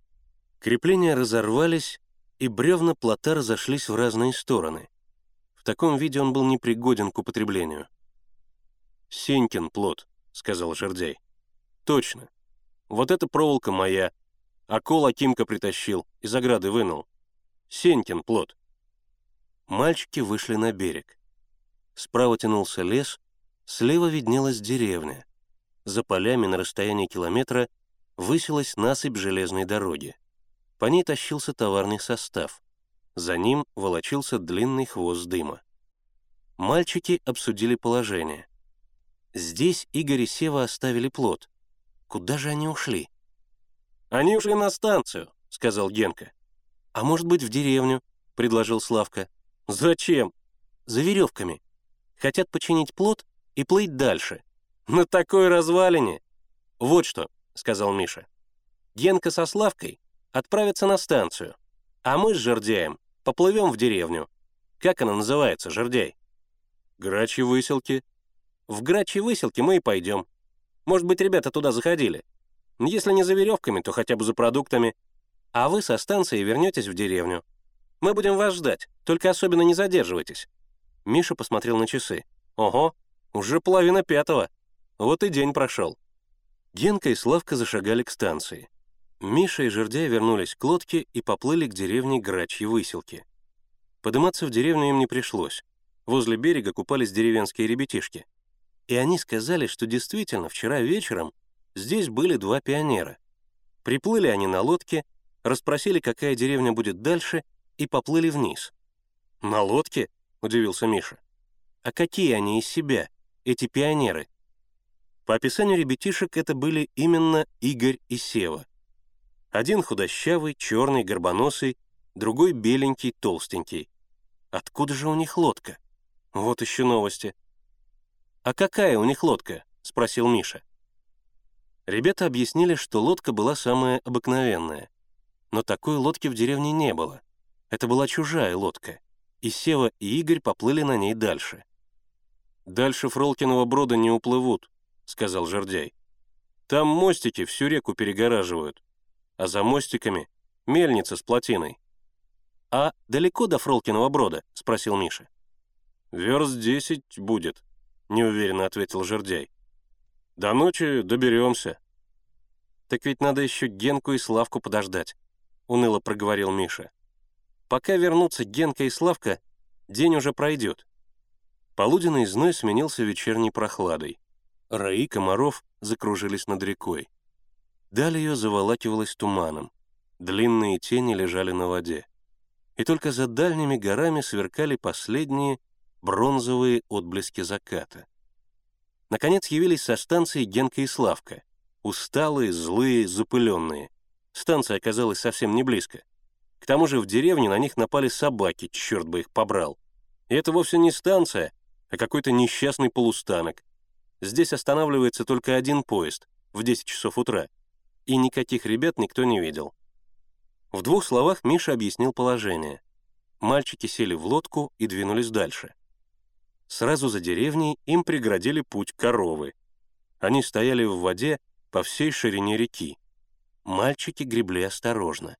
Крепления разорвались, и бревна плота разошлись в разные стороны. В таком виде он был непригоден к употреблению. «Сенькин плот», — сказал Жердяй. «Точно. Вот эта проволока моя, а кол Акимка притащил, из ограды вынул. Сенькин плот». Мальчики вышли на берег. Справа тянулся лес, слева виднелась деревня. За полями на расстоянии километра высилась насыпь железной дороги. По ней тащился товарный состав. За ним волочился длинный хвост дыма. Мальчики обсудили положение. Здесь Игорь и Сева оставили плод. Куда же они ушли? «Они ушли на станцию», — сказал Генка. «А может быть, в деревню?» — предложил Славка. «Зачем?» «За веревками. Хотят починить плод и плыть дальше. На такой развалине!» «Вот что», — сказал Миша. «Генка со Славкой отправятся на станцию, а мы с Жердяем поплывем в деревню. Как она называется, Жердяй? Грачьи выселки. В Грачьи выселки мы и пойдем. Может быть, ребята туда заходили. Если не за веревками, то хотя бы за продуктами. А вы со станции вернетесь в деревню. Мы будем вас ждать, только особенно не задерживайтесь. Миша посмотрел на часы. Ого, Уже половина пятого. Вот и день прошел». Генка и Славка зашагали к станции. Миша и Жердяй вернулись к лодке и поплыли к деревне Грачьи Выселки. Подниматься в деревню им не пришлось. Возле берега купались деревенские ребятишки. И они сказали, что действительно вчера вечером здесь были два пионера. Приплыли они на лодке, расспросили, какая деревня будет дальше, и поплыли вниз. «На лодке?» — удивился Миша. «А какие они из себя, эти пионеры?» По описанию ребятишек это были именно Игорь и Сева. Один худощавый, черный, горбоносый, другой беленький, толстенький. Откуда же у них лодка? Вот еще новости. «А какая у них лодка?» — спросил Миша. Ребята объяснили, что лодка была самая обыкновенная. Но такой лодки в деревне не было. Это была чужая лодка, и Сева и Игорь поплыли на ней дальше. «Дальше Фролкиного брода не уплывут», — сказал Жердяй. «Там мостики всю реку перегораживают, а за мостиками — мельница с плотиной». «А далеко до Фролкиного брода?» — спросил Миша. «Верст десять будет», — неуверенно ответил Жердяй. «До ночи доберемся». «Так ведь надо еще Генку и Славку подождать», — уныло проговорил Миша. «Пока вернутся Генка и Славка, день уже пройдет». Полуденный зной сменился вечерней прохладой. Раи комаров закружились над рекой. Даль ее заволакивалась туманом. Длинные тени лежали на воде. И только за дальними горами сверкали последние бронзовые отблески заката. Наконец явились со станции Генка и Славка. Усталые, злые, запыленные. Станция оказалась совсем не близко. К тому же в деревне на них напали собаки, черт бы их побрал. И это вовсе не станция, а какой-то несчастный полустанок. Здесь останавливается только один поезд в 10 часов утра, и никаких ребят никто не видел. В двух словах Миша объяснил положение. Мальчики сели в лодку и двинулись дальше. Сразу за деревней им преградили путь коровы. Они стояли в воде по всей ширине реки. Мальчики гребли осторожно.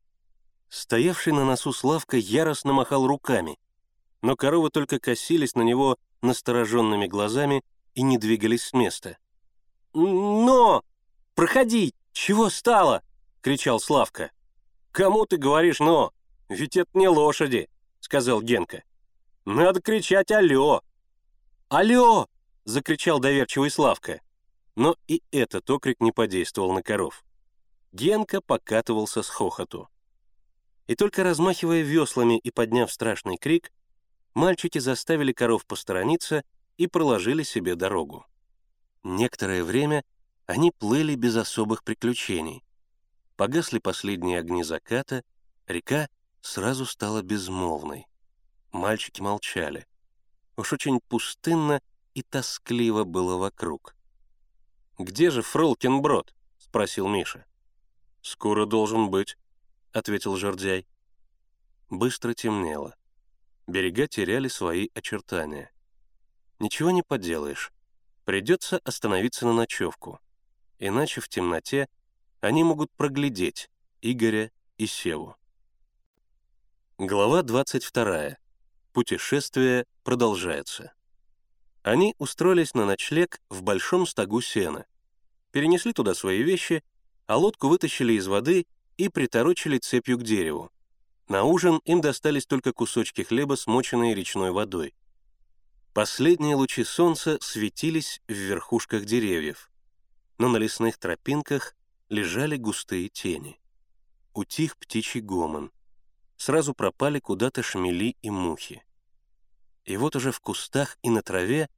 Стоявший на носу Славка яростно махал руками, но коровы только косились на него настороженными глазами и не двигались с места. «Но! Проходи! Чего стало?» — кричал Славка. «Кому ты говоришь «но»? Ведь это не лошади!» — сказал Генка. «Надо кричать «алло», «Алло!» — закричал доверчивый Славка. Но и этот окрик не подействовал на коров. Генка покатывался с хохоту. И только размахивая веслами и подняв страшный крик, мальчики заставили коров посторониться и проложили себе дорогу. Некоторое время они плыли без особых приключений. Погасли последние огни заката, река сразу стала безмолвной. Мальчики молчали. Уж очень пустынно и тоскливо было вокруг. «Где же Фролкин брод?» — спросил Миша. «Скоро должен быть», — ответил Жердяй. Быстро темнело. Берега теряли свои очертания. Ничего не поделаешь. Придется остановиться на ночевку. Иначе в темноте они могут проглядеть Игоря и Севу. Глава 22. Путешествие продолжается. Они устроились на ночлег в большом стогу сена, перенесли туда свои вещи, а лодку вытащили из воды и приторочили цепью к дереву. На ужин им достались только кусочки хлеба, смоченные речной водой. Последние лучи солнца светились в верхушках деревьев, но на лесных тропинках лежали густые тени. Утих птичий гомон. Сразу пропали куда-то шмели и мухи. И вот уже в кустах и на траве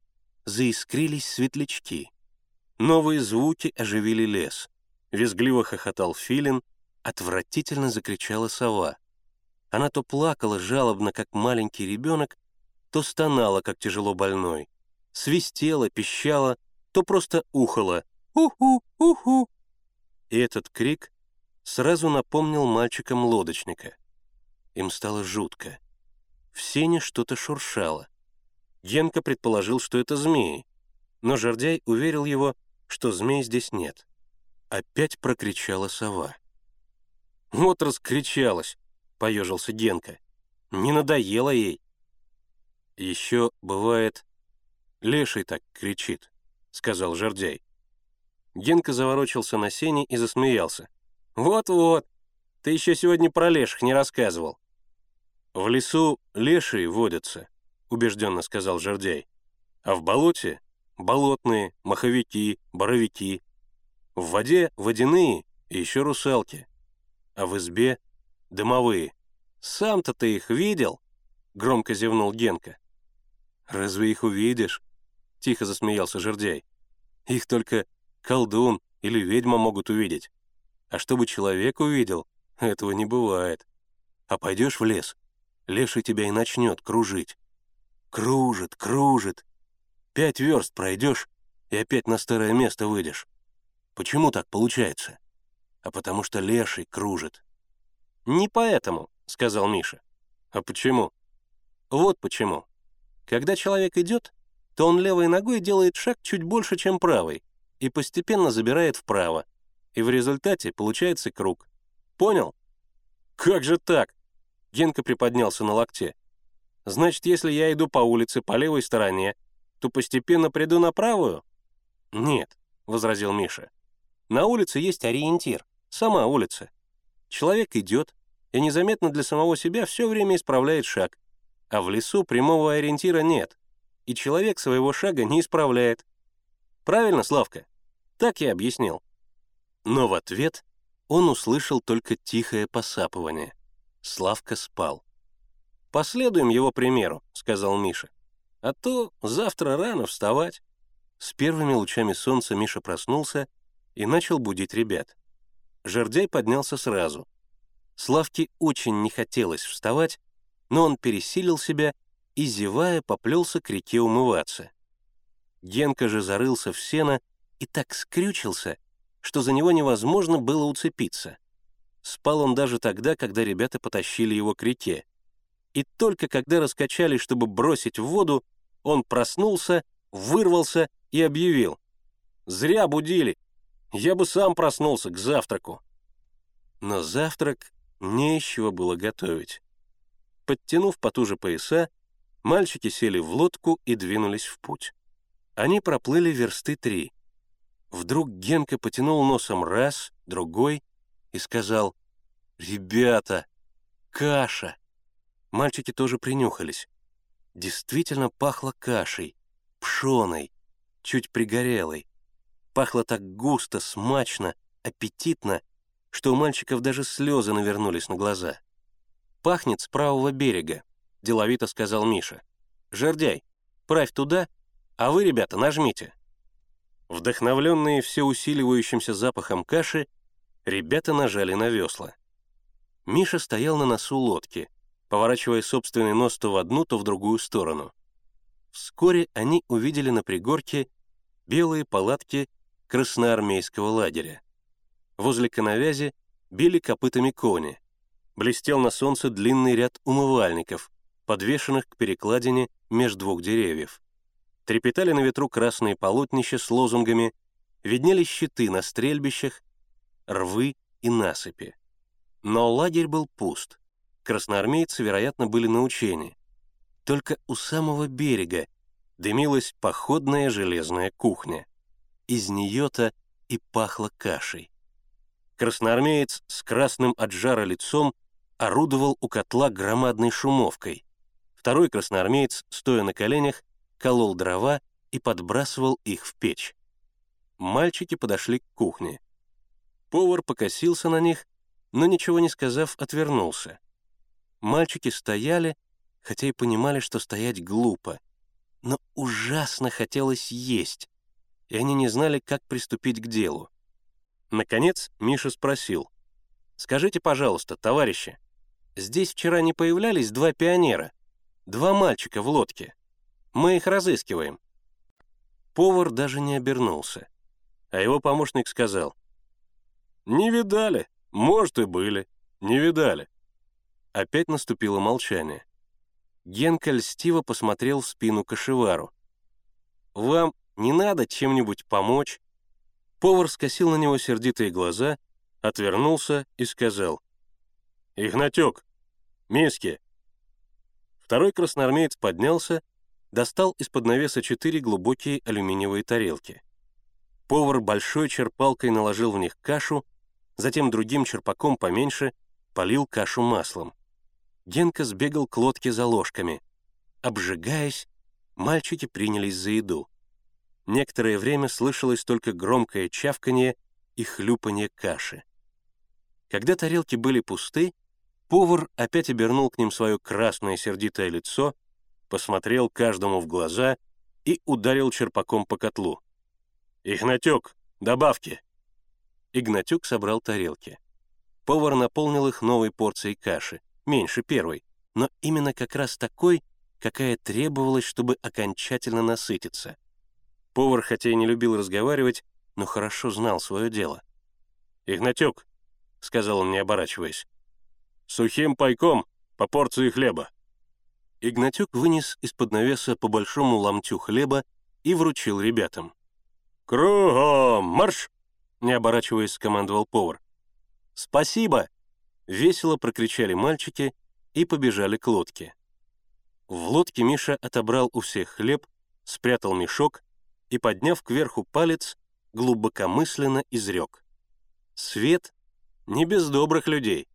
заискрились светлячки. Новые звуки оживили лес. Визгливо хохотал филин, отвратительно закричала сова. Она то плакала жалобно, как маленький ребенок, то стонала, как тяжело больной. Свистела, пищала, то просто ухала. «Уху! Уху!» И этот крик сразу напомнил мальчикам лодочника. Им стало жутко. В сене что-то шуршало. Генка предположил, что это змеи, но Жердяй уверил его, что змей здесь нет. Опять прокричала сова. «Вот раскричалась», — поежился Генка. «Не надоело ей». Еще бывает «Леший так кричит», — сказал жердяй. Генка заворочился на сене и засмеялся. «Вот-вот, ты еще сегодня про леших не рассказывал». «В лесу лешие водятся», — убежденно сказал жердяй. «А в болоте — болотные, маховики, боровики. В воде — водяные и еще русалки. А в избе — дымовые. Сам-то ты их видел?» — громко зевнул Генка. «Разве их увидишь?» — тихо засмеялся жердяй. «Их только колдун или ведьма могут увидеть. А чтобы человек увидел, этого не бывает. А пойдешь в лес, леший тебя и начнет кружить. Кружит, кружит. Пять верст пройдешь и опять на старое место выйдешь. Почему так получается? А потому что леший кружит. «Не поэтому», — сказал Миша. «А почему?» «Вот почему. Когда человек идет, то он левой ногой делает шаг чуть больше, чем правой, и постепенно забирает вправо. И в результате получается круг. Понял? Как же так? Генка приподнялся на локте. Значит, если я иду по улице по левой стороне, то постепенно приду на правую? Нет, возразил Миша. На улице есть ориентир, сама улица. Человек идет и незаметно для самого себя все время исправляет шаг, а в лесу прямого ориентира нет и человек своего шага не исправляет. Правильно, Славка? Так я объяснил. Но в ответ он услышал только тихое посапывание. Славка спал. «Последуем его примеру», — сказал Миша. «А то завтра рано вставать». С первыми лучами солнца Миша проснулся и начал будить ребят. Жердяй поднялся сразу. Славке очень не хотелось вставать, но он пересилил себя и, зевая, поплелся к реке умываться. Генка же зарылся в сено и так скрючился, что за него невозможно было уцепиться. Спал он даже тогда, когда ребята потащили его к реке. И только когда раскачали, чтобы бросить в воду, он проснулся, вырвался и объявил. «Зря будили. Я бы сам проснулся к завтраку». Но завтрак не из чего было готовить. Подтянув потуже пояса, Мальчики сели в лодку и двинулись в путь. Они проплыли версты три. Вдруг Генка потянул носом раз, другой и сказал «Ребята, каша!» Мальчики тоже принюхались. Действительно пахло кашей, пшеной, чуть пригорелой. Пахло так густо, смачно, аппетитно, что у мальчиков даже слезы навернулись на глаза. Пахнет с правого берега, — деловито сказал Миша. «Жердяй, правь туда, а вы, ребята, нажмите». Вдохновленные все усиливающимся запахом каши, ребята нажали на весла. Миша стоял на носу лодки, поворачивая собственный нос то в одну, то в другую сторону. Вскоре они увидели на пригорке белые палатки красноармейского лагеря. Возле коновязи били копытами кони. Блестел на солнце длинный ряд умывальников, подвешенных к перекладине меж двух деревьев. Трепетали на ветру красные полотнища с лозунгами, виднелись щиты на стрельбищах, рвы и насыпи. Но лагерь был пуст. Красноармейцы, вероятно, были на учении. Только у самого берега дымилась походная железная кухня. Из нее-то и пахло кашей. Красноармеец с красным от жара лицом орудовал у котла громадной шумовкой. Второй красноармеец, стоя на коленях, колол дрова и подбрасывал их в печь. Мальчики подошли к кухне. Повар покосился на них, но ничего не сказав, отвернулся. Мальчики стояли, хотя и понимали, что стоять глупо, но ужасно хотелось есть, и они не знали, как приступить к делу. Наконец Миша спросил, «Скажите, пожалуйста, товарищи, здесь вчера не появлялись два пионера, Два мальчика в лодке. Мы их разыскиваем». Повар даже не обернулся, а его помощник сказал. «Не видали. Может, и были. Не видали». Опять наступило молчание. Генка льстиво посмотрел в спину кошевару. «Вам не надо чем-нибудь помочь?» Повар скосил на него сердитые глаза, отвернулся и сказал. «Игнатюк, миски, Второй красноармеец поднялся достал из-под навеса четыре глубокие алюминиевые тарелки. Повар большой черпалкой наложил в них кашу, затем другим черпаком поменьше полил кашу маслом. Генка сбегал к лодке за ложками. Обжигаясь, мальчики принялись за еду. Некоторое время слышалось только громкое чавканье и хлюпанье каши. Когда тарелки были пусты, повар опять обернул к ним свое красное сердитое лицо, посмотрел каждому в глаза и ударил черпаком по котлу. «Игнатюк, добавки!» Игнатюк собрал тарелки. Повар наполнил их новой порцией каши, меньше первой, но именно как раз такой, какая требовалась, чтобы окончательно насытиться. Повар, хотя и не любил разговаривать, но хорошо знал свое дело. «Игнатюк», — сказал он, не оборачиваясь, — «сухим пайком по порции хлеба». Игнатюк вынес из-под навеса по большому ломтю хлеба и вручил ребятам. «Кругом марш!» — не оборачиваясь, скомандовал повар. «Спасибо!» — весело прокричали мальчики и побежали к лодке. В лодке Миша отобрал у всех хлеб, спрятал мешок и, подняв кверху палец, глубокомысленно изрек. «Свет не без добрых людей».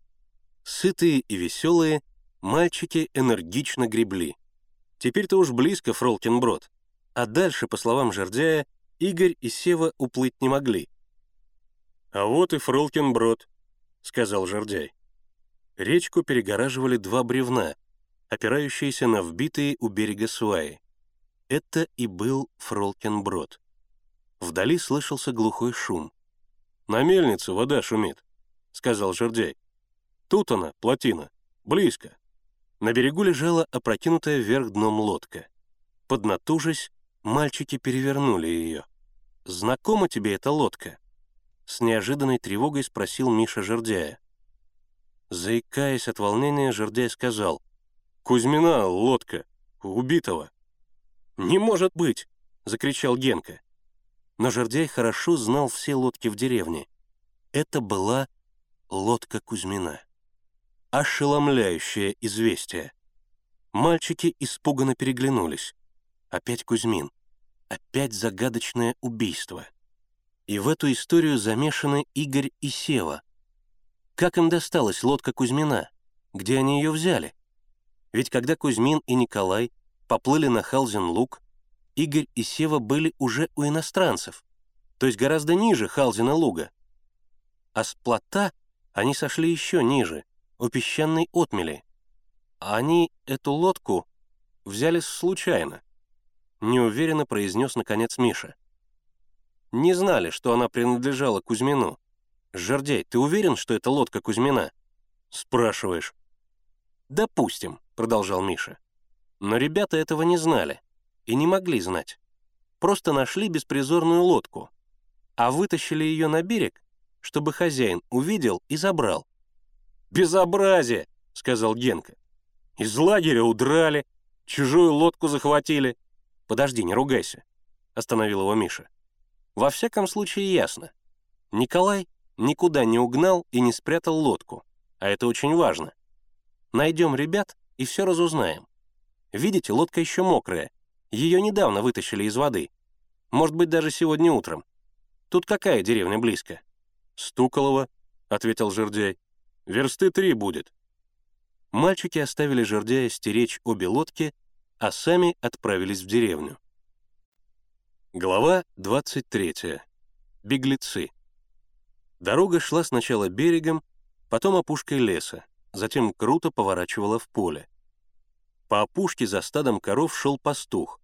Сытые и веселые, мальчики энергично гребли. Теперь-то уж близко Фролкин-брод, а дальше, по словам Жердяя, Игорь и Сева уплыть не могли. «А вот и Фролкин брод», — сказал Жердяй. Речку перегораживали два бревна, опирающиеся на вбитые у берега сваи. Это и был Фролкин брод. Вдали слышался глухой шум. «На мельнице вода шумит», — сказал Жердяй. «Тут она, плотина, близко». На берегу лежала опрокинутая вверх дном лодка. Поднатужись, Мальчики перевернули ее. «Знакома тебе эта лодка?» С неожиданной тревогой спросил Миша Жердяя. Заикаясь от волнения, Жердяй сказал. «Кузьмина, лодка, убитого». «Не может быть!» — закричал Генка. Но Жердяй хорошо знал все лодки в деревне. Это была лодка Кузьмина. Ошеломляющее известие. Мальчики испуганно переглянулись. Опять Кузьмин. Опять загадочное убийство. И в эту историю замешаны Игорь и Сева. Как им досталась лодка Кузьмина? Где они ее взяли? Ведь когда Кузьмин и Николай поплыли на Халзин-Луг, Игорь и Сева были уже у иностранцев, то есть гораздо ниже Халзина-Луга. А с плота они сошли еще ниже, у песчаной отмели. А они эту лодку взяли случайно неуверенно произнес наконец Миша. Не знали, что она принадлежала Кузьмину. Жердяй, ты уверен, что это лодка Кузьмина? Спрашиваешь. Допустим, продолжал Миша. Но ребята этого не знали и не могли знать. Просто нашли беспризорную лодку, а вытащили ее на берег, чтобы хозяин увидел и забрал. «Безобразие!» — сказал Генка. «Из лагеря удрали, чужую лодку захватили, «Подожди, не ругайся», — остановил его Миша. «Во всяком случае ясно. Николай никуда не угнал и не спрятал лодку, а это очень важно. Найдем ребят и все разузнаем. Видите, лодка еще мокрая, ее недавно вытащили из воды. Может быть, даже сегодня утром. Тут какая деревня близко?» «Стуколово», — ответил Жердяй. «Версты три будет». Мальчики оставили Жердяя стеречь обе лодки а сами отправились в деревню. Глава 23. Беглецы. Дорога шла сначала берегом, потом опушкой леса, затем круто поворачивала в поле. По опушке за стадом коров шел пастух,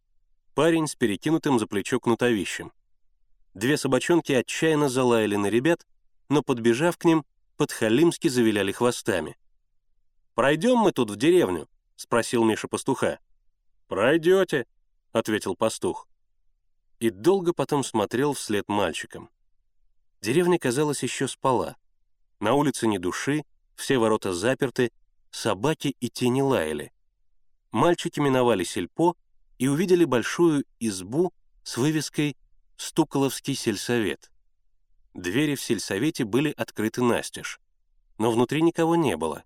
парень с перекинутым за плечо кнутовищем. Две собачонки отчаянно залаяли на ребят, но, подбежав к ним, подхалимски завиляли хвостами. «Пройдем мы тут в деревню?» — спросил Миша пастуха. «Пройдете», — ответил пастух. И долго потом смотрел вслед мальчикам. Деревня, казалось, еще спала. На улице ни души, все ворота заперты, собаки и тени лаяли. Мальчики миновали сельпо и увидели большую избу с вывеской «Стуколовский сельсовет». Двери в сельсовете были открыты настежь, но внутри никого не было.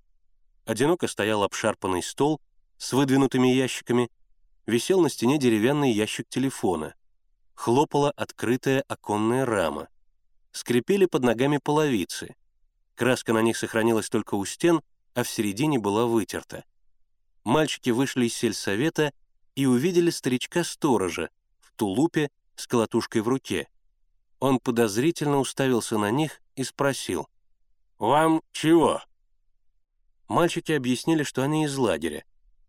Одиноко стоял обшарпанный стол с выдвинутыми ящиками — висел на стене деревянный ящик телефона, хлопала открытая оконная рама, скрипели под ногами половицы, краска на них сохранилась только у стен, а в середине была вытерта. Мальчики вышли из сельсовета и увидели старичка-сторожа в тулупе с колотушкой в руке. Он подозрительно уставился на них и спросил. «Вам чего?» Мальчики объяснили, что они из лагеря.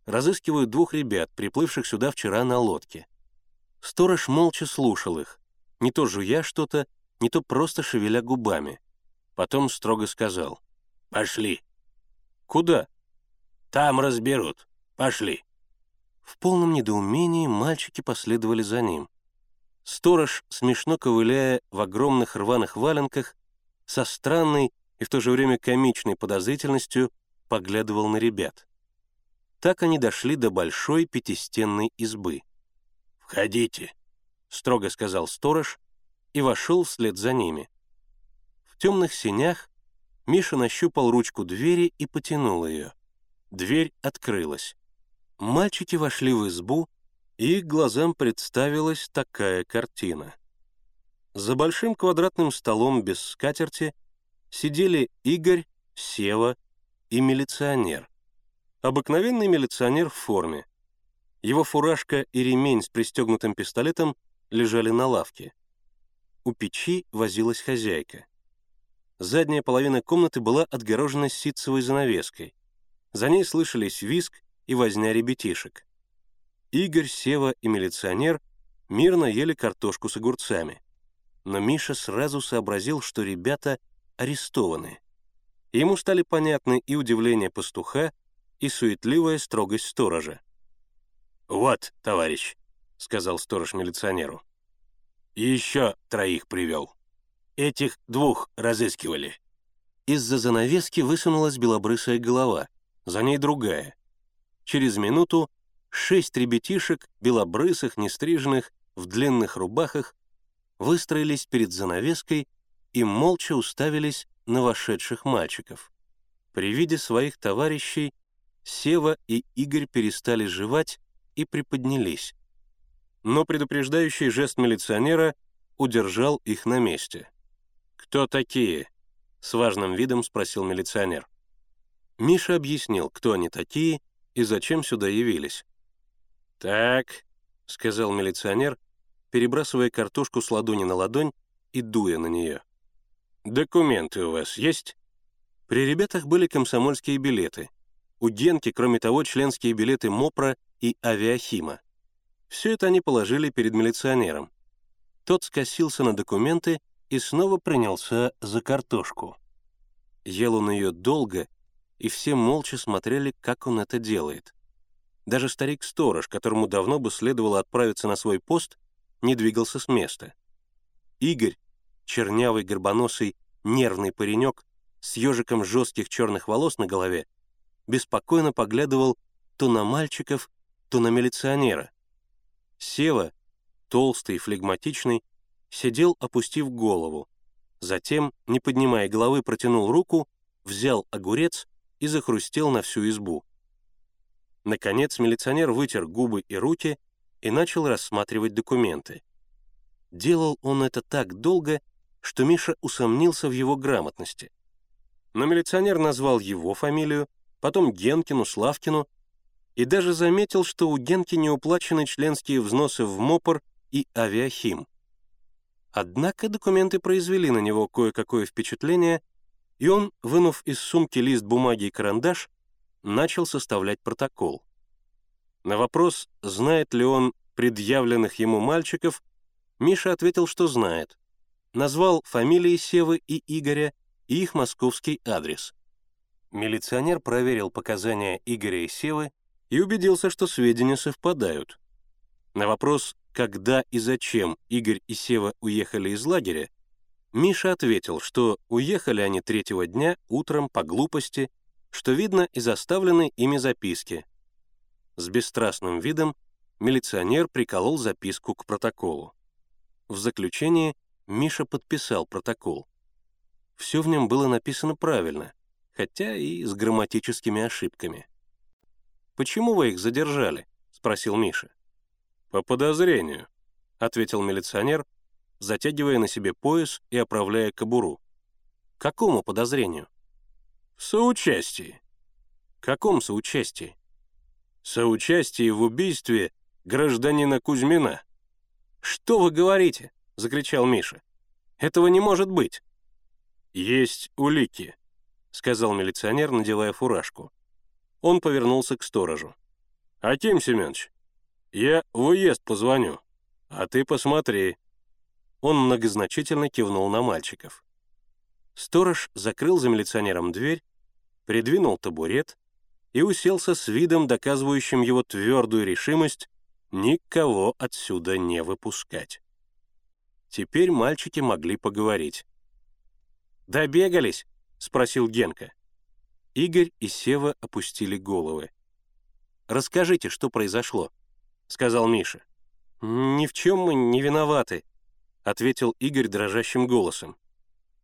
Разыскивают двух ребят, приплывших сюда вчера на лодке. Сторож молча слушал их, не то жуя что-то, не то просто шевеля губами. Потом строго сказал. «Пошли». «Куда?» «Там разберут. Пошли». В полном недоумении мальчики последовали за ним. Сторож, смешно ковыляя в огромных рваных валенках, со странной и в то же время комичной подозрительностью поглядывал на ребят. Так они дошли до большой пятистенной избы. «Входите», — строго сказал сторож и вошел вслед за ними. В темных сенях Миша нащупал ручку двери и потянул ее. Дверь открылась. Мальчики вошли в избу, и их глазам представилась такая картина. За большим квадратным столом без скатерти сидели Игорь, Сева и милиционер. Обыкновенный милиционер в форме. Его фуражка и ремень с пристегнутым пистолетом лежали на лавке. У печи возилась хозяйка. Задняя половина комнаты была отгорожена ситцевой занавеской. За ней слышались виск и возня ребятишек. Игорь, Сева и милиционер мирно ели картошку с огурцами. Но Миша сразу сообразил, что ребята арестованы. Ему стали понятны и удивление пастуха, и суетливая строгость сторожа. «Вот, товарищ», — сказал сторож милиционеру. «Еще троих привел. Этих двух разыскивали». Из-за занавески высунулась белобрысая голова, за ней другая. Через минуту шесть ребятишек, белобрысых, нестриженных, в длинных рубахах, выстроились перед занавеской и молча уставились на вошедших мальчиков. При виде своих товарищей Сева и Игорь перестали жевать и приподнялись. Но предупреждающий жест милиционера удержал их на месте. «Кто такие?» — с важным видом спросил милиционер. Миша объяснил, кто они такие и зачем сюда явились. «Так», — сказал милиционер, перебрасывая картошку с ладони на ладонь и дуя на нее. «Документы у вас есть?» При ребятах были комсомольские билеты. У Генки, кроме того, членские билеты МОПРа и Авиахима. Все это они положили перед милиционером. Тот скосился на документы и снова принялся за картошку. Ел он ее долго, и все молча смотрели, как он это делает. Даже старик-сторож, которому давно бы следовало отправиться на свой пост, не двигался с места. Игорь, чернявый, горбоносый, нервный паренек с ежиком жестких черных волос на голове, беспокойно поглядывал то на мальчиков, то на милиционера. Сева, толстый и флегматичный, сидел, опустив голову. Затем, не поднимая головы, протянул руку, взял огурец и захрустел на всю избу. Наконец милиционер вытер губы и руки и начал рассматривать документы. Делал он это так долго, что Миша усомнился в его грамотности. Но милиционер назвал его фамилию, потом Генкину, Славкину, и даже заметил, что у Генки не уплачены членские взносы в МОПР и Авиахим. Однако документы произвели на него кое-какое впечатление, и он, вынув из сумки лист бумаги и карандаш, начал составлять протокол. На вопрос, знает ли он предъявленных ему мальчиков, Миша ответил, что знает. Назвал фамилии Севы и Игоря и их московский адрес. Милиционер проверил показания Игоря и Севы и убедился, что сведения совпадают. На вопрос, когда и зачем Игорь и Сева уехали из лагеря, Миша ответил, что уехали они третьего дня утром по глупости, что видно из оставленной ими записки. С бесстрастным видом милиционер приколол записку к протоколу. В заключение Миша подписал протокол. Все в нем было написано правильно, хотя и с грамматическими ошибками. «Почему вы их задержали?» — спросил Миша. «По подозрению», — ответил милиционер, затягивая на себе пояс и оправляя кобуру. «Какому подозрению?» «В соучастии». «Каком соучастии?» «Соучастии в убийстве гражданина Кузьмина». «Что вы говорите?» — закричал Миша. «Этого не может быть». «Есть улики», — сказал милиционер, надевая фуражку. Он повернулся к сторожу. «Аким Семенович, я в уезд позвоню, а ты посмотри». Он многозначительно кивнул на мальчиков. Сторож закрыл за милиционером дверь, придвинул табурет и уселся с видом, доказывающим его твердую решимость никого отсюда не выпускать. Теперь мальчики могли поговорить. «Добегались?» — спросил Генка. Игорь и Сева опустили головы. «Расскажите, что произошло», — сказал Миша. «Ни в чем мы не виноваты», — ответил Игорь дрожащим голосом.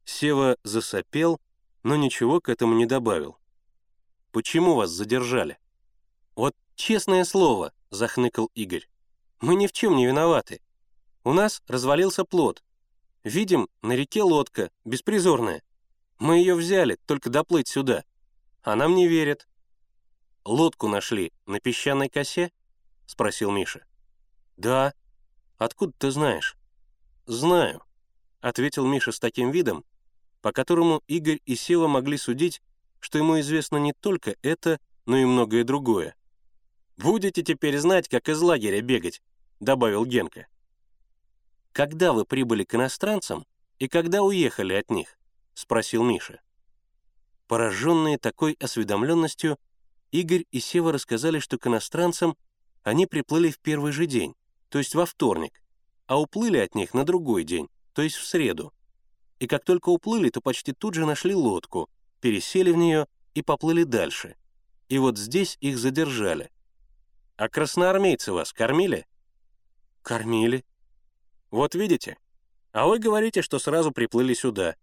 Сева засопел, но ничего к этому не добавил. «Почему вас задержали?» «Вот честное слово», — захныкал Игорь. «Мы ни в чем не виноваты. У нас развалился плод. Видим, на реке лодка, беспризорная. Мы ее взяли, только доплыть сюда. А нам не верят». «Лодку нашли на песчаной косе?» — спросил Миша. «Да. Откуда ты знаешь?» «Знаю», — ответил Миша с таким видом, по которому Игорь и Сева могли судить, что ему известно не только это, но и многое другое. «Будете теперь знать, как из лагеря бегать», — добавил Генка. «Когда вы прибыли к иностранцам и когда уехали от них?» — спросил Миша. Пораженные такой осведомленностью, Игорь и Сева рассказали, что к иностранцам они приплыли в первый же день, то есть во вторник, а уплыли от них на другой день, то есть в среду. И как только уплыли, то почти тут же нашли лодку, пересели в нее и поплыли дальше. И вот здесь их задержали. «А красноармейцы вас кормили?» «Кормили», вот видите? А вы говорите, что сразу приплыли сюда.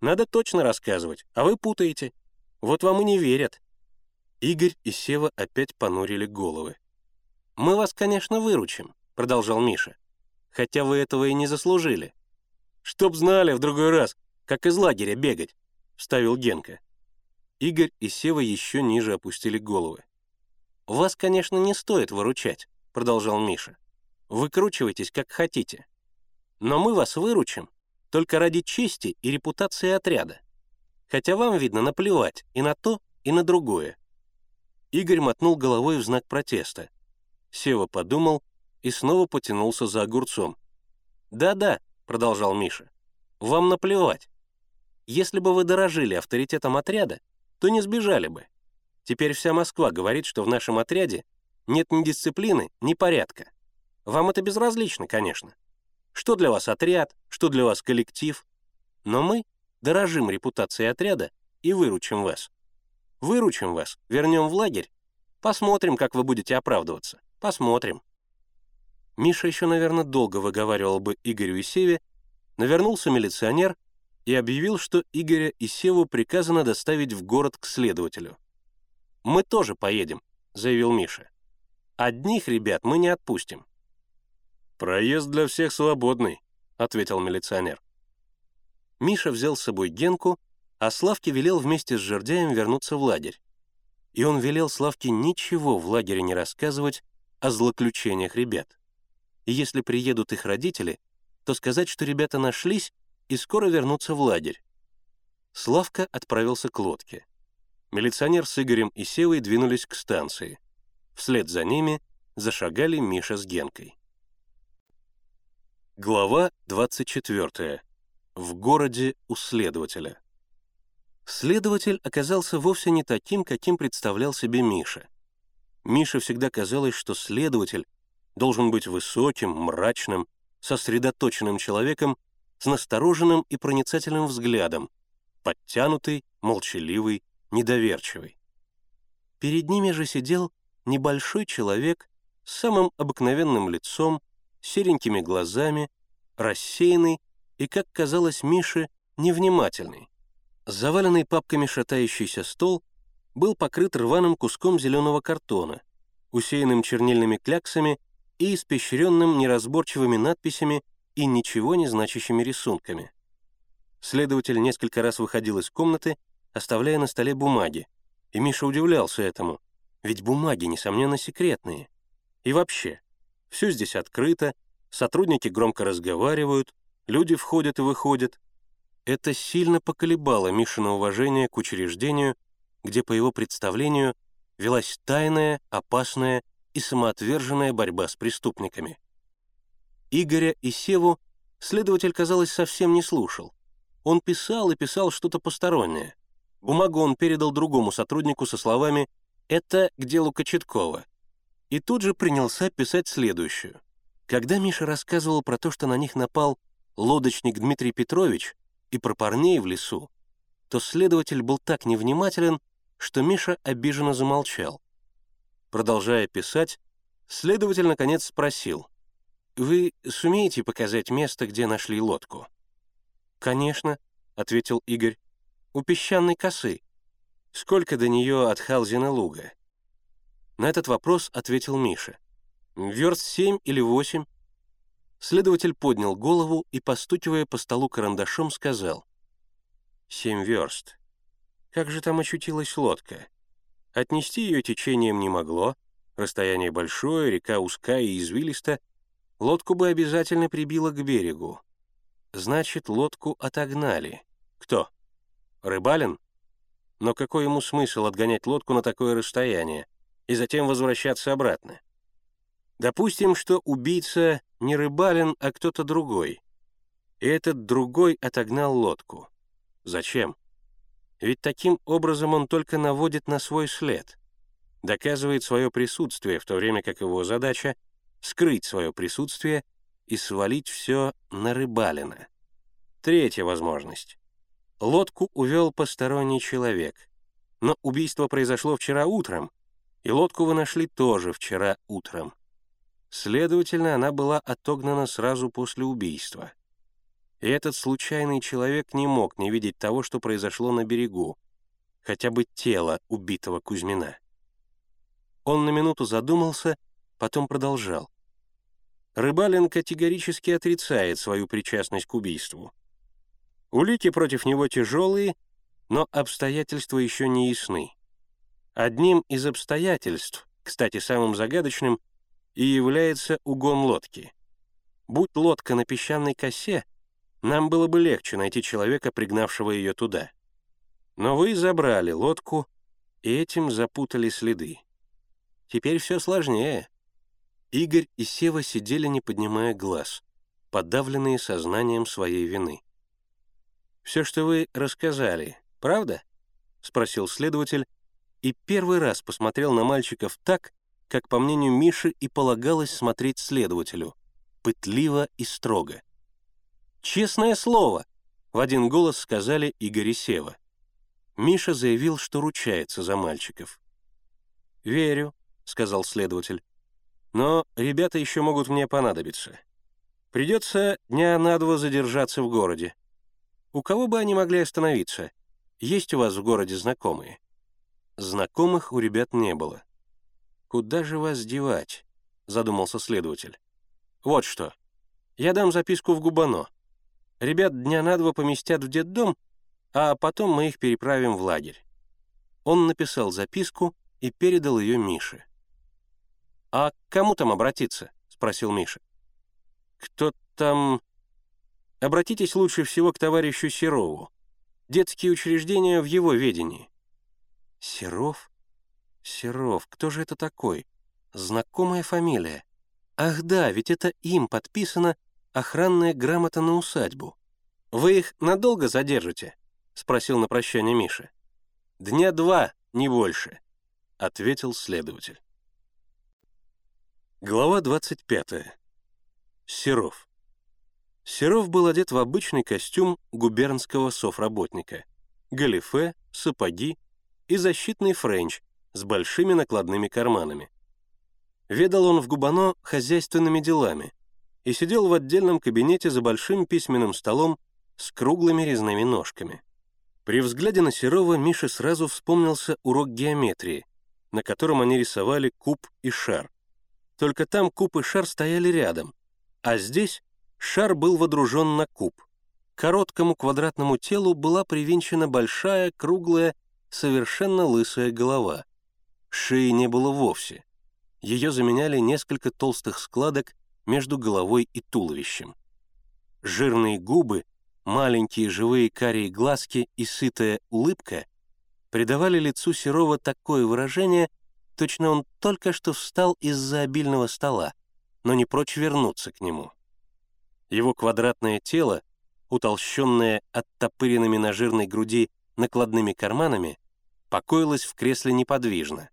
Надо точно рассказывать, а вы путаете. Вот вам и не верят». Игорь и Сева опять понурили головы. «Мы вас, конечно, выручим», — продолжал Миша. «Хотя вы этого и не заслужили». «Чтоб знали в другой раз, как из лагеря бегать», — вставил Генка. Игорь и Сева еще ниже опустили головы. «Вас, конечно, не стоит выручать», — продолжал Миша. «Выкручивайтесь, как хотите. Но мы вас выручим только ради чести и репутации отряда. Хотя вам, видно, наплевать и на то, и на другое». Игорь мотнул головой в знак протеста. Сева подумал и снова потянулся за огурцом. «Да-да», — продолжал Миша, — «вам наплевать. Если бы вы дорожили авторитетом отряда, то не сбежали бы. Теперь вся Москва говорит, что в нашем отряде нет ни дисциплины, ни порядка. Вам это безразлично, конечно. Что для вас отряд, что для вас коллектив. Но мы дорожим репутацией отряда и выручим вас. Выручим вас, вернем в лагерь. Посмотрим, как вы будете оправдываться. Посмотрим. Миша еще, наверное, долго выговаривал бы Игорю и Севе, но вернулся милиционер и объявил, что Игоря и Севу приказано доставить в город к следователю. «Мы тоже поедем», — заявил Миша. «Одних ребят мы не отпустим. «Проезд для всех свободный», — ответил милиционер. Миша взял с собой Генку, а Славке велел вместе с Жердяем вернуться в лагерь. И он велел Славке ничего в лагере не рассказывать о злоключениях ребят. И если приедут их родители, то сказать, что ребята нашлись и скоро вернутся в лагерь. Славка отправился к лодке. Милиционер с Игорем и Севой двинулись к станции. Вслед за ними зашагали Миша с Генкой. Глава 24. В городе у следователя. Следователь оказался вовсе не таким, каким представлял себе Миша. Мише всегда казалось, что следователь должен быть высоким, мрачным, сосредоточенным человеком с настороженным и проницательным взглядом, подтянутый, молчаливый, недоверчивый. Перед ними же сидел небольшой человек с самым обыкновенным лицом, серенькими глазами, рассеянный и, как казалось Мише, невнимательный. Заваленный папками шатающийся стол был покрыт рваным куском зеленого картона, усеянным чернильными кляксами и испещренным неразборчивыми надписями и ничего не значащими рисунками. Следователь несколько раз выходил из комнаты, оставляя на столе бумаги, и Миша удивлялся этому, ведь бумаги, несомненно, секретные. И вообще, все здесь открыто, сотрудники громко разговаривают, люди входят и выходят. Это сильно поколебало Мишина уважение к учреждению, где, по его представлению, велась тайная, опасная и самоотверженная борьба с преступниками. Игоря и Севу следователь, казалось, совсем не слушал. Он писал и писал что-то постороннее. Бумагу он передал другому сотруднику со словами «Это к делу Кочеткова». И тут же принялся писать следующую. Когда Миша рассказывал про то, что на них напал лодочник Дмитрий Петрович и про парней в лесу, то следователь был так невнимателен, что Миша обиженно замолчал. Продолжая писать, следователь наконец спросил, «Вы сумеете показать место, где нашли лодку?» «Конечно», — ответил Игорь, «у песчаной косы. Сколько до нее от Халзина луга?» На этот вопрос ответил Миша. «Верст семь или восемь?» Следователь поднял голову и, постукивая по столу карандашом, сказал. «Семь верст. Как же там очутилась лодка? Отнести ее течением не могло, расстояние большое, река узкая и извилиста, лодку бы обязательно прибило к берегу. Значит, лодку отогнали. Кто? Рыбалин? Но какой ему смысл отгонять лодку на такое расстояние и затем возвращаться обратно? Допустим, что убийца не Рыбалин, а кто-то другой. И этот другой отогнал лодку. Зачем? Ведь таким образом он только наводит на свой след, доказывает свое присутствие, в то время как его задача — скрыть свое присутствие и свалить все на рыбалина. Третья возможность. Лодку увел посторонний человек. Но убийство произошло вчера утром, и лодку вы нашли тоже вчера утром. Следовательно, она была отогнана сразу после убийства и этот случайный человек не мог не видеть того, что произошло на берегу, хотя бы тело убитого Кузьмина. Он на минуту задумался, потом продолжал. Рыбалин категорически отрицает свою причастность к убийству. Улики против него тяжелые, но обстоятельства еще не ясны. Одним из обстоятельств, кстати, самым загадочным, и является угон лодки. Будь лодка на песчаной косе, нам было бы легче найти человека, пригнавшего ее туда. Но вы забрали лодку, и этим запутали следы. Теперь все сложнее. Игорь и Сева сидели, не поднимая глаз, подавленные сознанием своей вины. «Все, что вы рассказали, правда?» — спросил следователь, и первый раз посмотрел на мальчиков так, как, по мнению Миши, и полагалось смотреть следователю, пытливо и строго. «Честное слово!» — в один голос сказали Игорь и Сева. Миша заявил, что ручается за мальчиков. «Верю», — сказал следователь. «Но ребята еще могут мне понадобиться. Придется дня на два задержаться в городе. У кого бы они могли остановиться? Есть у вас в городе знакомые?» Знакомых у ребят не было. «Куда же вас девать?» — задумался следователь. «Вот что. Я дам записку в Губано. Ребят дня на два поместят в детдом, а потом мы их переправим в лагерь. Он написал записку и передал ее Мише. «А к кому там обратиться?» — спросил Миша. «Кто там...» «Обратитесь лучше всего к товарищу Серову. Детские учреждения в его ведении». «Серов? Серов, кто же это такой? Знакомая фамилия. Ах да, ведь это им подписано охранная грамота на усадьбу. Вы их надолго задержите?» — спросил на прощание Миша. «Дня два, не больше», — ответил следователь. Глава 25. Серов. Серов был одет в обычный костюм губернского совработника. Галифе, сапоги и защитный френч с большими накладными карманами. Ведал он в Губоно хозяйственными делами — и сидел в отдельном кабинете за большим письменным столом с круглыми резными ножками. При взгляде на Серова Мише сразу вспомнился урок геометрии, на котором они рисовали куб и шар. Только там куб и шар стояли рядом, а здесь шар был водружен на куб. К короткому квадратному телу была привинчена большая, круглая, совершенно лысая голова. Шеи не было вовсе. Ее заменяли несколько толстых складок между головой и туловищем. Жирные губы, маленькие живые карие глазки и сытая улыбка придавали лицу Серова такое выражение, точно он только что встал из-за обильного стола, но не прочь вернуться к нему. Его квадратное тело, утолщенное оттопыренными на жирной груди накладными карманами, покоилось в кресле неподвижно,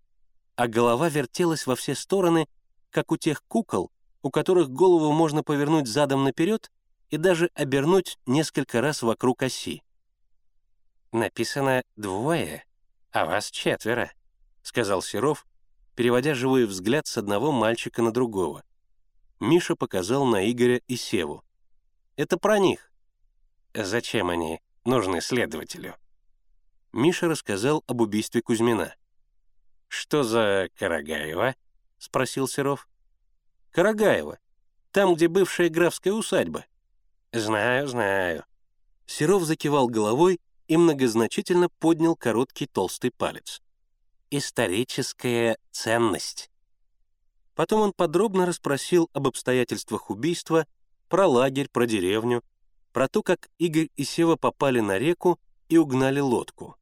а голова вертелась во все стороны, как у тех кукол, у которых голову можно повернуть задом наперед и даже обернуть несколько раз вокруг оси. «Написано «двое», а вас четверо», — сказал Серов, переводя живой взгляд с одного мальчика на другого. Миша показал на Игоря и Севу. «Это про них». «Зачем они нужны следователю?» Миша рассказал об убийстве Кузьмина. «Что за Карагаева?» — спросил Серов. «Карагаева. Там, где бывшая графская усадьба». «Знаю, знаю». Серов закивал головой и многозначительно поднял короткий толстый палец. «Историческая ценность». Потом он подробно расспросил об обстоятельствах убийства, про лагерь, про деревню, про то, как Игорь и Сева попали на реку и угнали лодку.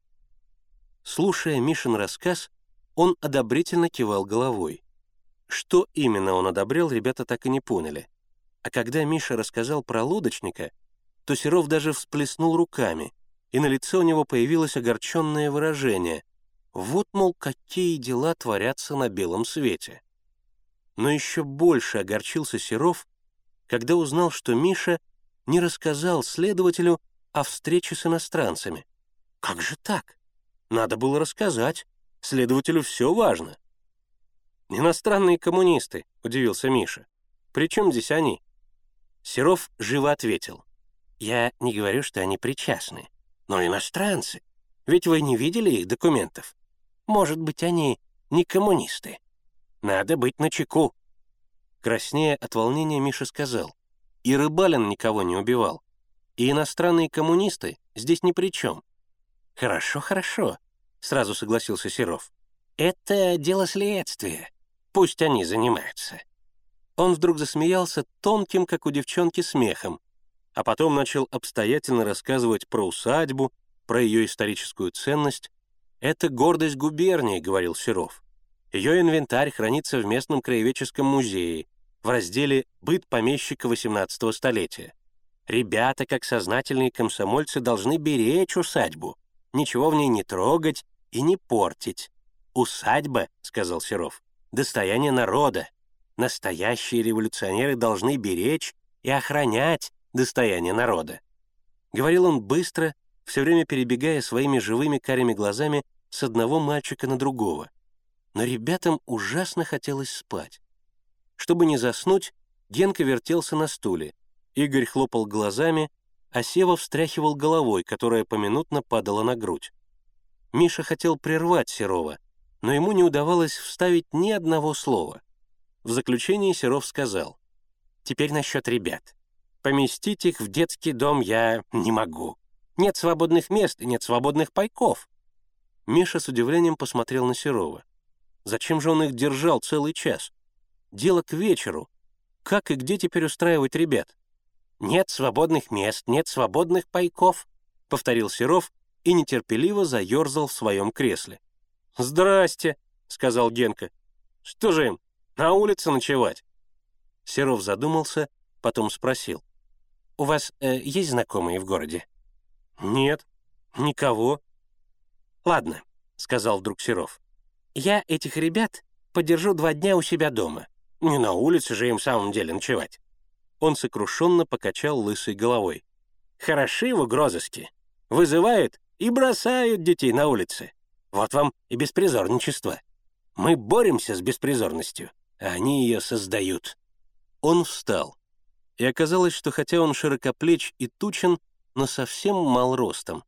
Слушая Мишин рассказ, он одобрительно кивал головой. Что именно он одобрял, ребята так и не поняли. А когда Миша рассказал про лодочника, то Серов даже всплеснул руками, и на лице у него появилось огорченное выражение. Вот, мол, какие дела творятся на белом свете. Но еще больше огорчился Серов, когда узнал, что Миша не рассказал следователю о встрече с иностранцами. Как же так? Надо было рассказать. Следователю все важно. «Иностранные коммунисты», — удивился Миша. «При чем здесь они?» Серов живо ответил. «Я не говорю, что они причастны. Но иностранцы. Ведь вы не видели их документов. Может быть, они не коммунисты. Надо быть начеку». Краснея от волнения Миша сказал. «И Рыбалин никого не убивал. И иностранные коммунисты здесь ни при чем». «Хорошо, хорошо», — сразу согласился Серов. «Это дело следствия. Пусть они занимаются». Он вдруг засмеялся тонким, как у девчонки, смехом, а потом начал обстоятельно рассказывать про усадьбу, про ее историческую ценность. «Это гордость губернии», — говорил Серов. Ее инвентарь хранится в местном краеведческом музее в разделе «Быт помещика XVIII столетия». Ребята, как сознательные комсомольцы, должны беречь усадьбу, ничего в ней не трогать и не портить. «Усадьба», — сказал Серов, — «достояние народа. Настоящие революционеры должны беречь и охранять достояние народа. Говорил он быстро, все время перебегая своими живыми карими глазами с одного мальчика на другого. Но ребятам ужасно хотелось спать. Чтобы не заснуть, Генка вертелся на стуле, Игорь хлопал глазами, а Сева встряхивал головой, которая поминутно падала на грудь. Миша хотел прервать Серова, но ему не удавалось вставить ни одного слова. В заключении Серов сказал, «Теперь насчет ребят. Поместить их в детский дом я не могу. Нет свободных мест и нет свободных пайков». Миша с удивлением посмотрел на Серова. Зачем же он их держал целый час? Дело к вечеру. Как и где теперь устраивать ребят? «Нет свободных мест, нет свободных пайков», — повторил Серов и нетерпеливо заерзал в своем кресле. «Здрасте», — сказал Генка. «Что же им, на улице ночевать?» Серов задумался, потом спросил. «У вас э, есть знакомые в городе?» «Нет, никого». «Ладно», — сказал вдруг Серов. «Я этих ребят подержу два дня у себя дома. Не на улице же им в самом деле ночевать». Он сокрушенно покачал лысой головой. «Хороши в угрозыске. Вызывают и бросают детей на улице. Вот вам и беспризорничество. Мы боремся с беспризорностью, а они ее создают». Он встал. И оказалось, что хотя он широкоплеч и тучен, но совсем мал ростом.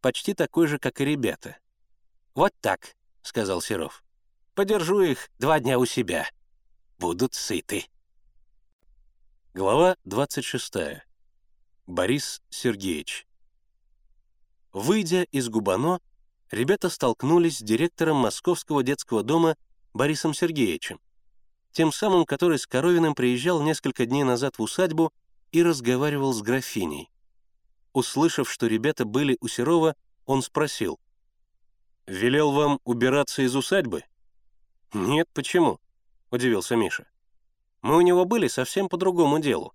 Почти такой же, как и ребята. «Вот так», — сказал Серов. «Подержу их два дня у себя». будут сыты. Глава 26. Борис Сергеевич. Выйдя из Губано, ребята столкнулись с директором Московского детского дома Борисом Сергеевичем, тем самым, который с Коровиным приезжал несколько дней назад в усадьбу и разговаривал с графиней. Услышав, что ребята были у Серова, он спросил. «Велел вам убираться из усадьбы?» «Нет, почему?» — удивился Миша. «Мы у него были совсем по другому делу.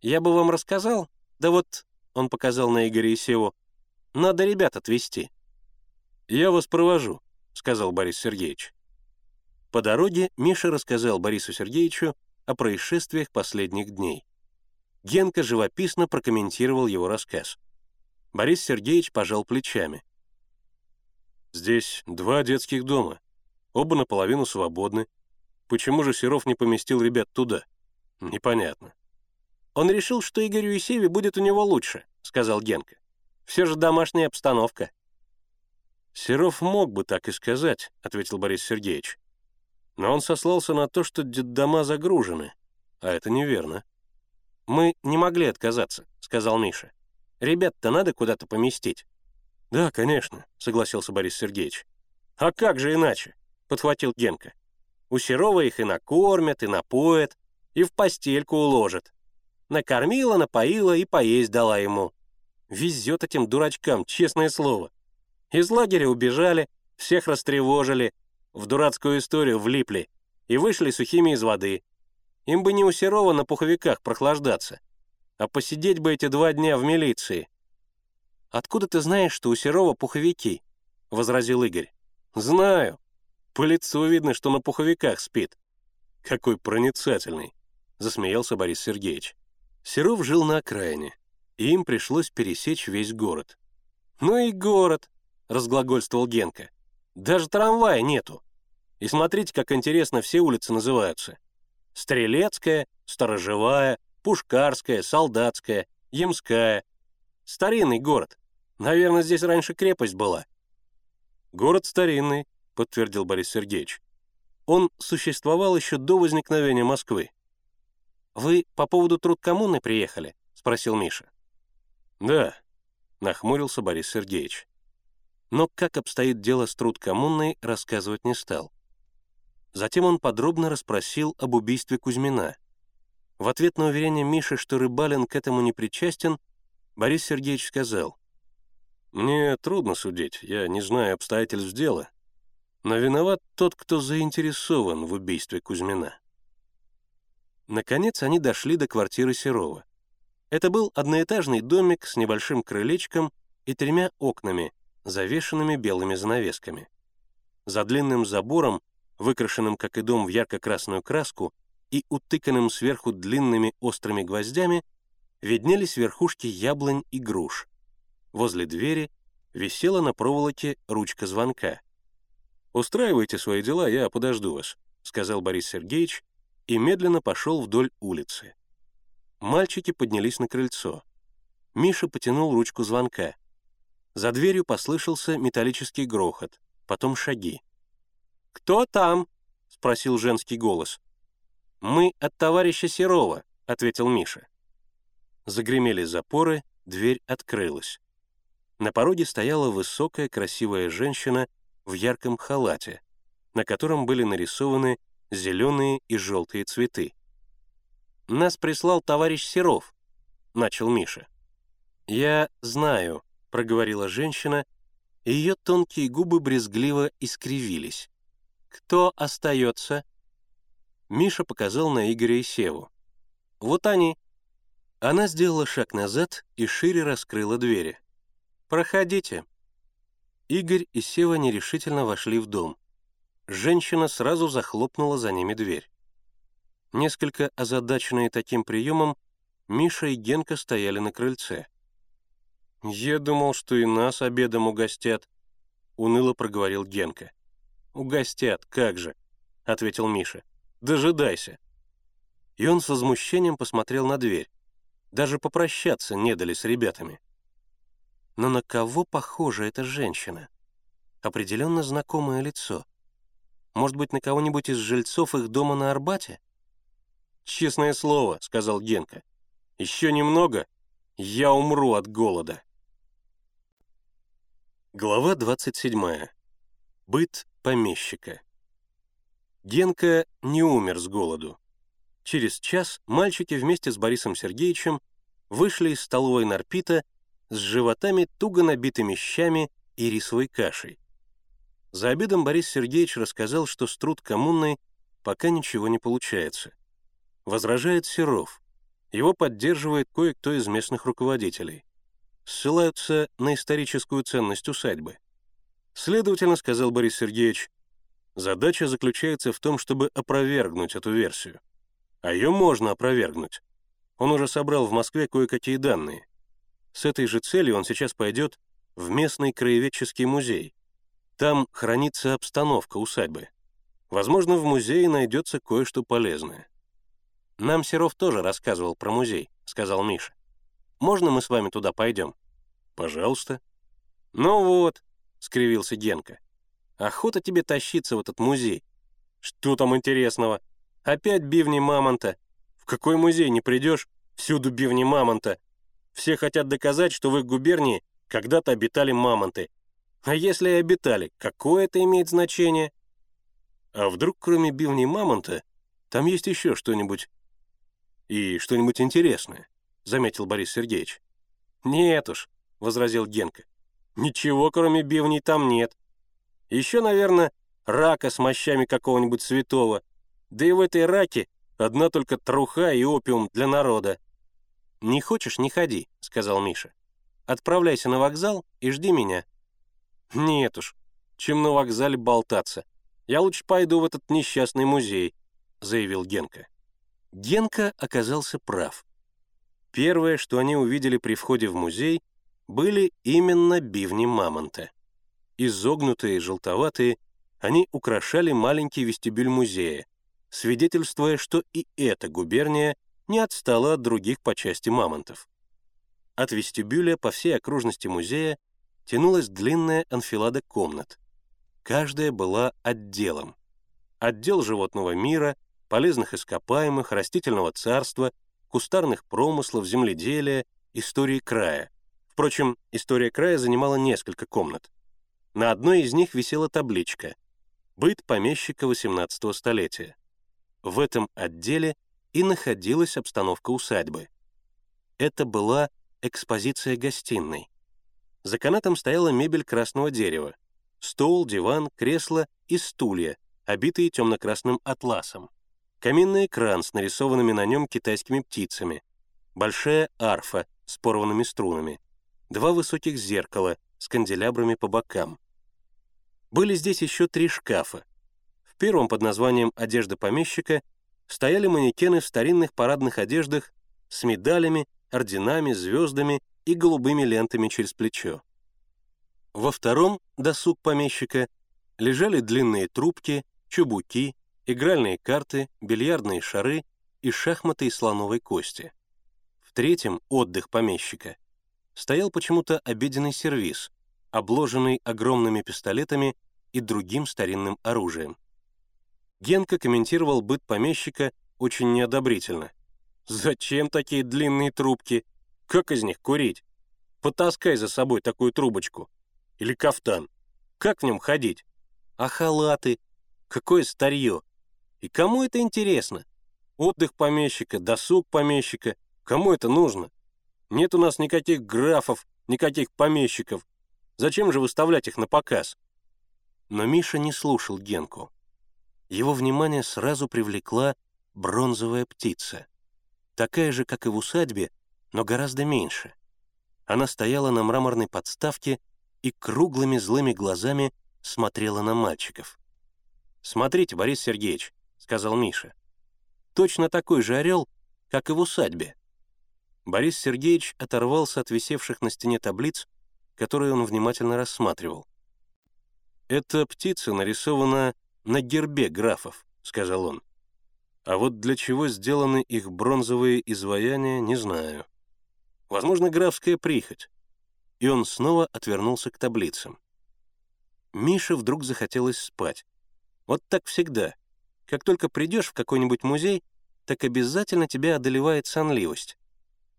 Я бы вам рассказал, да вот...» — он показал на Игоря и Севу. «Надо ребят отвезти». «Я вас провожу», — сказал Борис Сергеевич. По дороге Миша рассказал Борису Сергеевичу о происшествиях последних дней. Генка живописно прокомментировал его рассказ. Борис Сергеевич пожал плечами. «Здесь два детских дома. Оба наполовину свободны. Почему же Серов не поместил ребят туда? Непонятно». «Он решил, что Игорю и Севе будет у него лучше», — сказал Генка. «Все же домашняя обстановка». «Серов мог бы так и сказать», — ответил Борис Сергеевич. «Но он сослался на то, что детдома загружены, а это неверно». «Мы не могли отказаться», — сказал Миша. «Ребят-то надо куда-то поместить». «Да, конечно», — согласился Борис Сергеевич. «А как же иначе?» — подхватил Генка. «У Серова их и накормят, и напоят, и в постельку уложат. Накормила, напоила и поесть дала ему. Везет этим дурачкам, честное слово. Из лагеря убежали, всех растревожили, в дурацкую историю влипли и вышли сухими из воды. Им бы не у Серова на пуховиках прохлаждаться, а посидеть бы эти два дня в милиции. «Откуда ты знаешь, что у Серова пуховики?» — возразил Игорь. «Знаю. По лицу видно, что на пуховиках спит». «Какой проницательный!» — засмеялся Борис Сергеевич. Серов жил на окраине, и им пришлось пересечь весь город. «Ну и город!» — разглагольствовал Генка. «Даже трамвая нету. И смотрите, как интересно все улицы называются. Стрелецкая, Сторожевая, Пушкарская, Солдатская, Ямская. Старинный город. Наверное, здесь раньше крепость была». «Город старинный», — подтвердил Борис Сергеевич. «Он существовал еще до возникновения Москвы». «Вы по поводу труд коммуны приехали?» — спросил Миша. «Да», — нахмурился Борис Сергеевич. Но как обстоит дело с труд коммунной, рассказывать не стал. Затем он подробно расспросил об убийстве Кузьмина. В ответ на уверение Миши, что Рыбалин к этому не причастен, Борис Сергеевич сказал, «Мне трудно судить, я не знаю обстоятельств дела, но виноват тот, кто заинтересован в убийстве Кузьмина». Наконец они дошли до квартиры Серова. Это был одноэтажный домик с небольшим крылечком и тремя окнами, завешенными белыми занавесками. За длинным забором выкрашенным, как и дом, в ярко-красную краску и утыканным сверху длинными острыми гвоздями, виднелись верхушки яблонь и груш. Возле двери висела на проволоке ручка звонка. «Устраивайте свои дела, я подожду вас», — сказал Борис Сергеевич и медленно пошел вдоль улицы. Мальчики поднялись на крыльцо. Миша потянул ручку звонка. За дверью послышался металлический грохот, потом шаги. «Кто там?» — спросил женский голос. «Мы от товарища Серова», — ответил Миша. Загремели запоры, дверь открылась. На пороге стояла высокая красивая женщина в ярком халате, на котором были нарисованы зеленые и желтые цветы. «Нас прислал товарищ Серов», — начал Миша. «Я знаю», — проговорила женщина, и ее тонкие губы брезгливо искривились. «Кто остается?» Миша показал на Игоря и Севу. «Вот они». Она сделала шаг назад и шире раскрыла двери. «Проходите». Игорь и Сева нерешительно вошли в дом. Женщина сразу захлопнула за ними дверь. Несколько озадаченные таким приемом, Миша и Генка стояли на крыльце. «Я думал, что и нас обедом угостят», — уныло проговорил Генка. «Угостят, как же», — ответил Миша. «Дожидайся». И он с возмущением посмотрел на дверь. Даже попрощаться не дали с ребятами. Но на кого похожа эта женщина? Определенно знакомое лицо. Может быть, на кого-нибудь из жильцов их дома на Арбате? «Честное слово», — сказал Генка. «Еще немного, я умру от голода». Глава 27. Быт помещика. Генка не умер с голоду. Через час мальчики вместе с Борисом Сергеевичем вышли из столовой Нарпита с животами, туго набитыми щами и рисовой кашей. За обедом Борис Сергеевич рассказал, что с труд коммунной пока ничего не получается. Возражает Серов. Его поддерживает кое-кто из местных руководителей. Ссылаются на историческую ценность усадьбы. Следовательно, сказал Борис Сергеевич, задача заключается в том, чтобы опровергнуть эту версию. А ее можно опровергнуть. Он уже собрал в Москве кое-какие данные. С этой же целью он сейчас пойдет в местный краеведческий музей. Там хранится обстановка усадьбы. Возможно, в музее найдется кое-что полезное. «Нам Серов тоже рассказывал про музей», — сказал Миша. «Можно мы с вами туда пойдем?» «Пожалуйста». «Ну вот», — скривился Генка. «Охота тебе тащиться в этот музей. Что там интересного? Опять бивни мамонта. В какой музей не придешь, всюду бивни мамонта. Все хотят доказать, что в их губернии когда-то обитали мамонты. А если и обитали, какое это имеет значение? А вдруг, кроме бивни мамонта, там есть еще что-нибудь и что-нибудь интересное, заметил Борис Сергеевич. Нет уж, возразил Генка. Ничего, кроме бивней, там нет. Еще, наверное, рака с мощами какого-нибудь святого, да и в этой раке одна только труха и опиум для народа. «Не хочешь — не ходи», — сказал Миша. «Отправляйся на вокзал и жди меня». «Нет уж, чем на вокзале болтаться. Я лучше пойду в этот несчастный музей», — заявил Генка. Генка оказался прав. Первое, что они увидели при входе в музей, были именно бивни мамонта. Изогнутые, желтоватые, они украшали маленький вестибюль музея, свидетельствуя, что и эта губерния не отстала от других по части мамонтов. От вестибюля по всей окружности музея тянулась длинная анфилада комнат. Каждая была отделом. Отдел животного мира, полезных ископаемых, растительного царства, кустарных промыслов, земледелия, истории края. Впрочем, история края занимала несколько комнат. На одной из них висела табличка «Быт помещика XVIII столетия». В этом отделе и находилась обстановка усадьбы. Это была экспозиция гостиной. За канатом стояла мебель красного дерева, стол, диван, кресло и стулья, обитые темно-красным атласом, каминный экран с нарисованными на нем китайскими птицами, большая арфа с порванными струнами, два высоких зеркала с канделябрами по бокам. Были здесь еще три шкафа, первом под названием «Одежда помещика» стояли манекены в старинных парадных одеждах с медалями, орденами, звездами и голубыми лентами через плечо. Во втором «Досуг помещика» лежали длинные трубки, чубуки, игральные карты, бильярдные шары и шахматы из слоновой кости. В третьем «Отдых помещика» стоял почему-то обеденный сервиз, обложенный огромными пистолетами и другим старинным оружием. Генка комментировал быт помещика очень неодобрительно. «Зачем такие длинные трубки? Как из них курить? Потаскай за собой такую трубочку. Или кафтан. Как в нем ходить? А халаты? Какое старье? И кому это интересно? Отдых помещика, досуг помещика. Кому это нужно? Нет у нас никаких графов, никаких помещиков. Зачем же выставлять их на показ?» Но Миша не слушал Генку его внимание сразу привлекла бронзовая птица. Такая же, как и в усадьбе, но гораздо меньше. Она стояла на мраморной подставке и круглыми злыми глазами смотрела на мальчиков. «Смотрите, Борис Сергеевич», — сказал Миша. «Точно такой же орел, как и в усадьбе». Борис Сергеевич оторвался от висевших на стене таблиц, которые он внимательно рассматривал. Эта птица нарисована на гербе графов», — сказал он. «А вот для чего сделаны их бронзовые изваяния, не знаю. Возможно, графская прихоть». И он снова отвернулся к таблицам. Мише вдруг захотелось спать. Вот так всегда. Как только придешь в какой-нибудь музей, так обязательно тебя одолевает сонливость.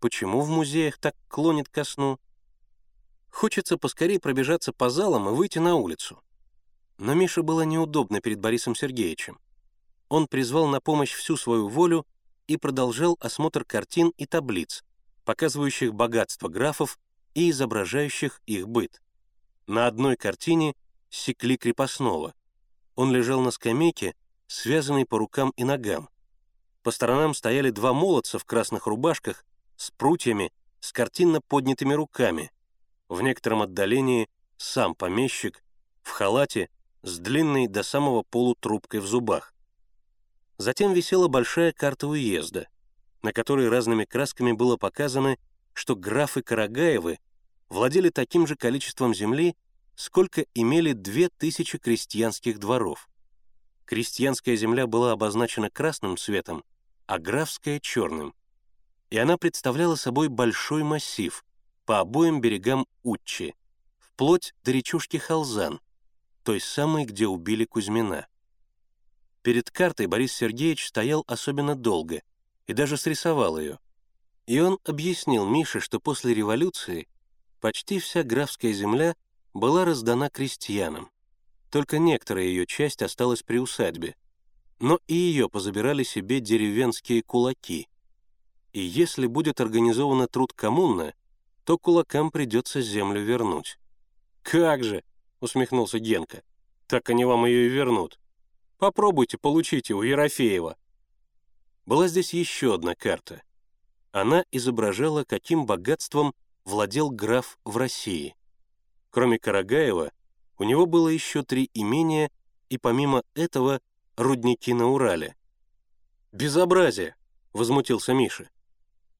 Почему в музеях так клонит ко сну? Хочется поскорее пробежаться по залам и выйти на улицу. Но Мише было неудобно перед Борисом Сергеевичем. Он призвал на помощь всю свою волю и продолжал осмотр картин и таблиц, показывающих богатство графов и изображающих их быт. На одной картине секли крепостного. Он лежал на скамейке, связанный по рукам и ногам. По сторонам стояли два молодца в красных рубашках с прутьями, с картинно поднятыми руками. В некотором отдалении сам помещик в халате с длинной до самого полу трубкой в зубах. Затем висела большая карта уезда, на которой разными красками было показано, что графы Карагаевы владели таким же количеством земли, сколько имели две тысячи крестьянских дворов. Крестьянская земля была обозначена красным цветом, а графская — черным. И она представляла собой большой массив по обоим берегам Утчи, вплоть до речушки Халзан, той самой, где убили Кузьмина. Перед картой Борис Сергеевич стоял особенно долго и даже срисовал ее. И он объяснил Мише, что после революции почти вся графская земля была раздана крестьянам. Только некоторая ее часть осталась при усадьбе, но и ее позабирали себе деревенские кулаки. И если будет организована труд коммуна, то кулакам придется землю вернуть. «Как же!» — усмехнулся Генка. «Так они вам ее и вернут. Попробуйте получите у Ерофеева». Была здесь еще одна карта. Она изображала, каким богатством владел граф в России. Кроме Карагаева, у него было еще три имения и помимо этого рудники на Урале. «Безобразие!» — возмутился Миша.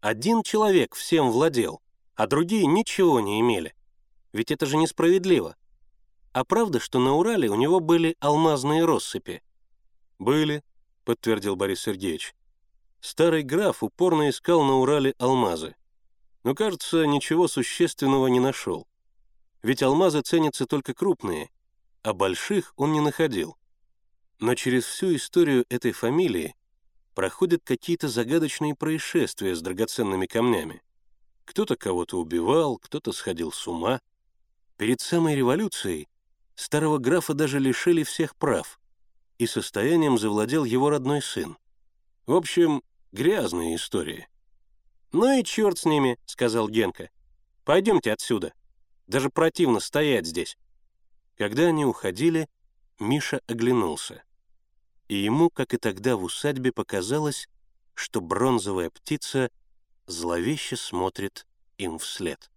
«Один человек всем владел, а другие ничего не имели. Ведь это же несправедливо. А правда, что на Урале у него были алмазные россыпи?» «Были», — подтвердил Борис Сергеевич. Старый граф упорно искал на Урале алмазы. Но, кажется, ничего существенного не нашел ведь алмазы ценятся только крупные, а больших он не находил. Но через всю историю этой фамилии проходят какие-то загадочные происшествия с драгоценными камнями. Кто-то кого-то убивал, кто-то сходил с ума. Перед самой революцией старого графа даже лишили всех прав, и состоянием завладел его родной сын. В общем, грязная история. «Ну и черт с ними», — сказал Генка. «Пойдемте отсюда». Даже противно стоять здесь. Когда они уходили, Миша оглянулся. И ему, как и тогда в усадьбе, показалось, что бронзовая птица зловеще смотрит им вслед.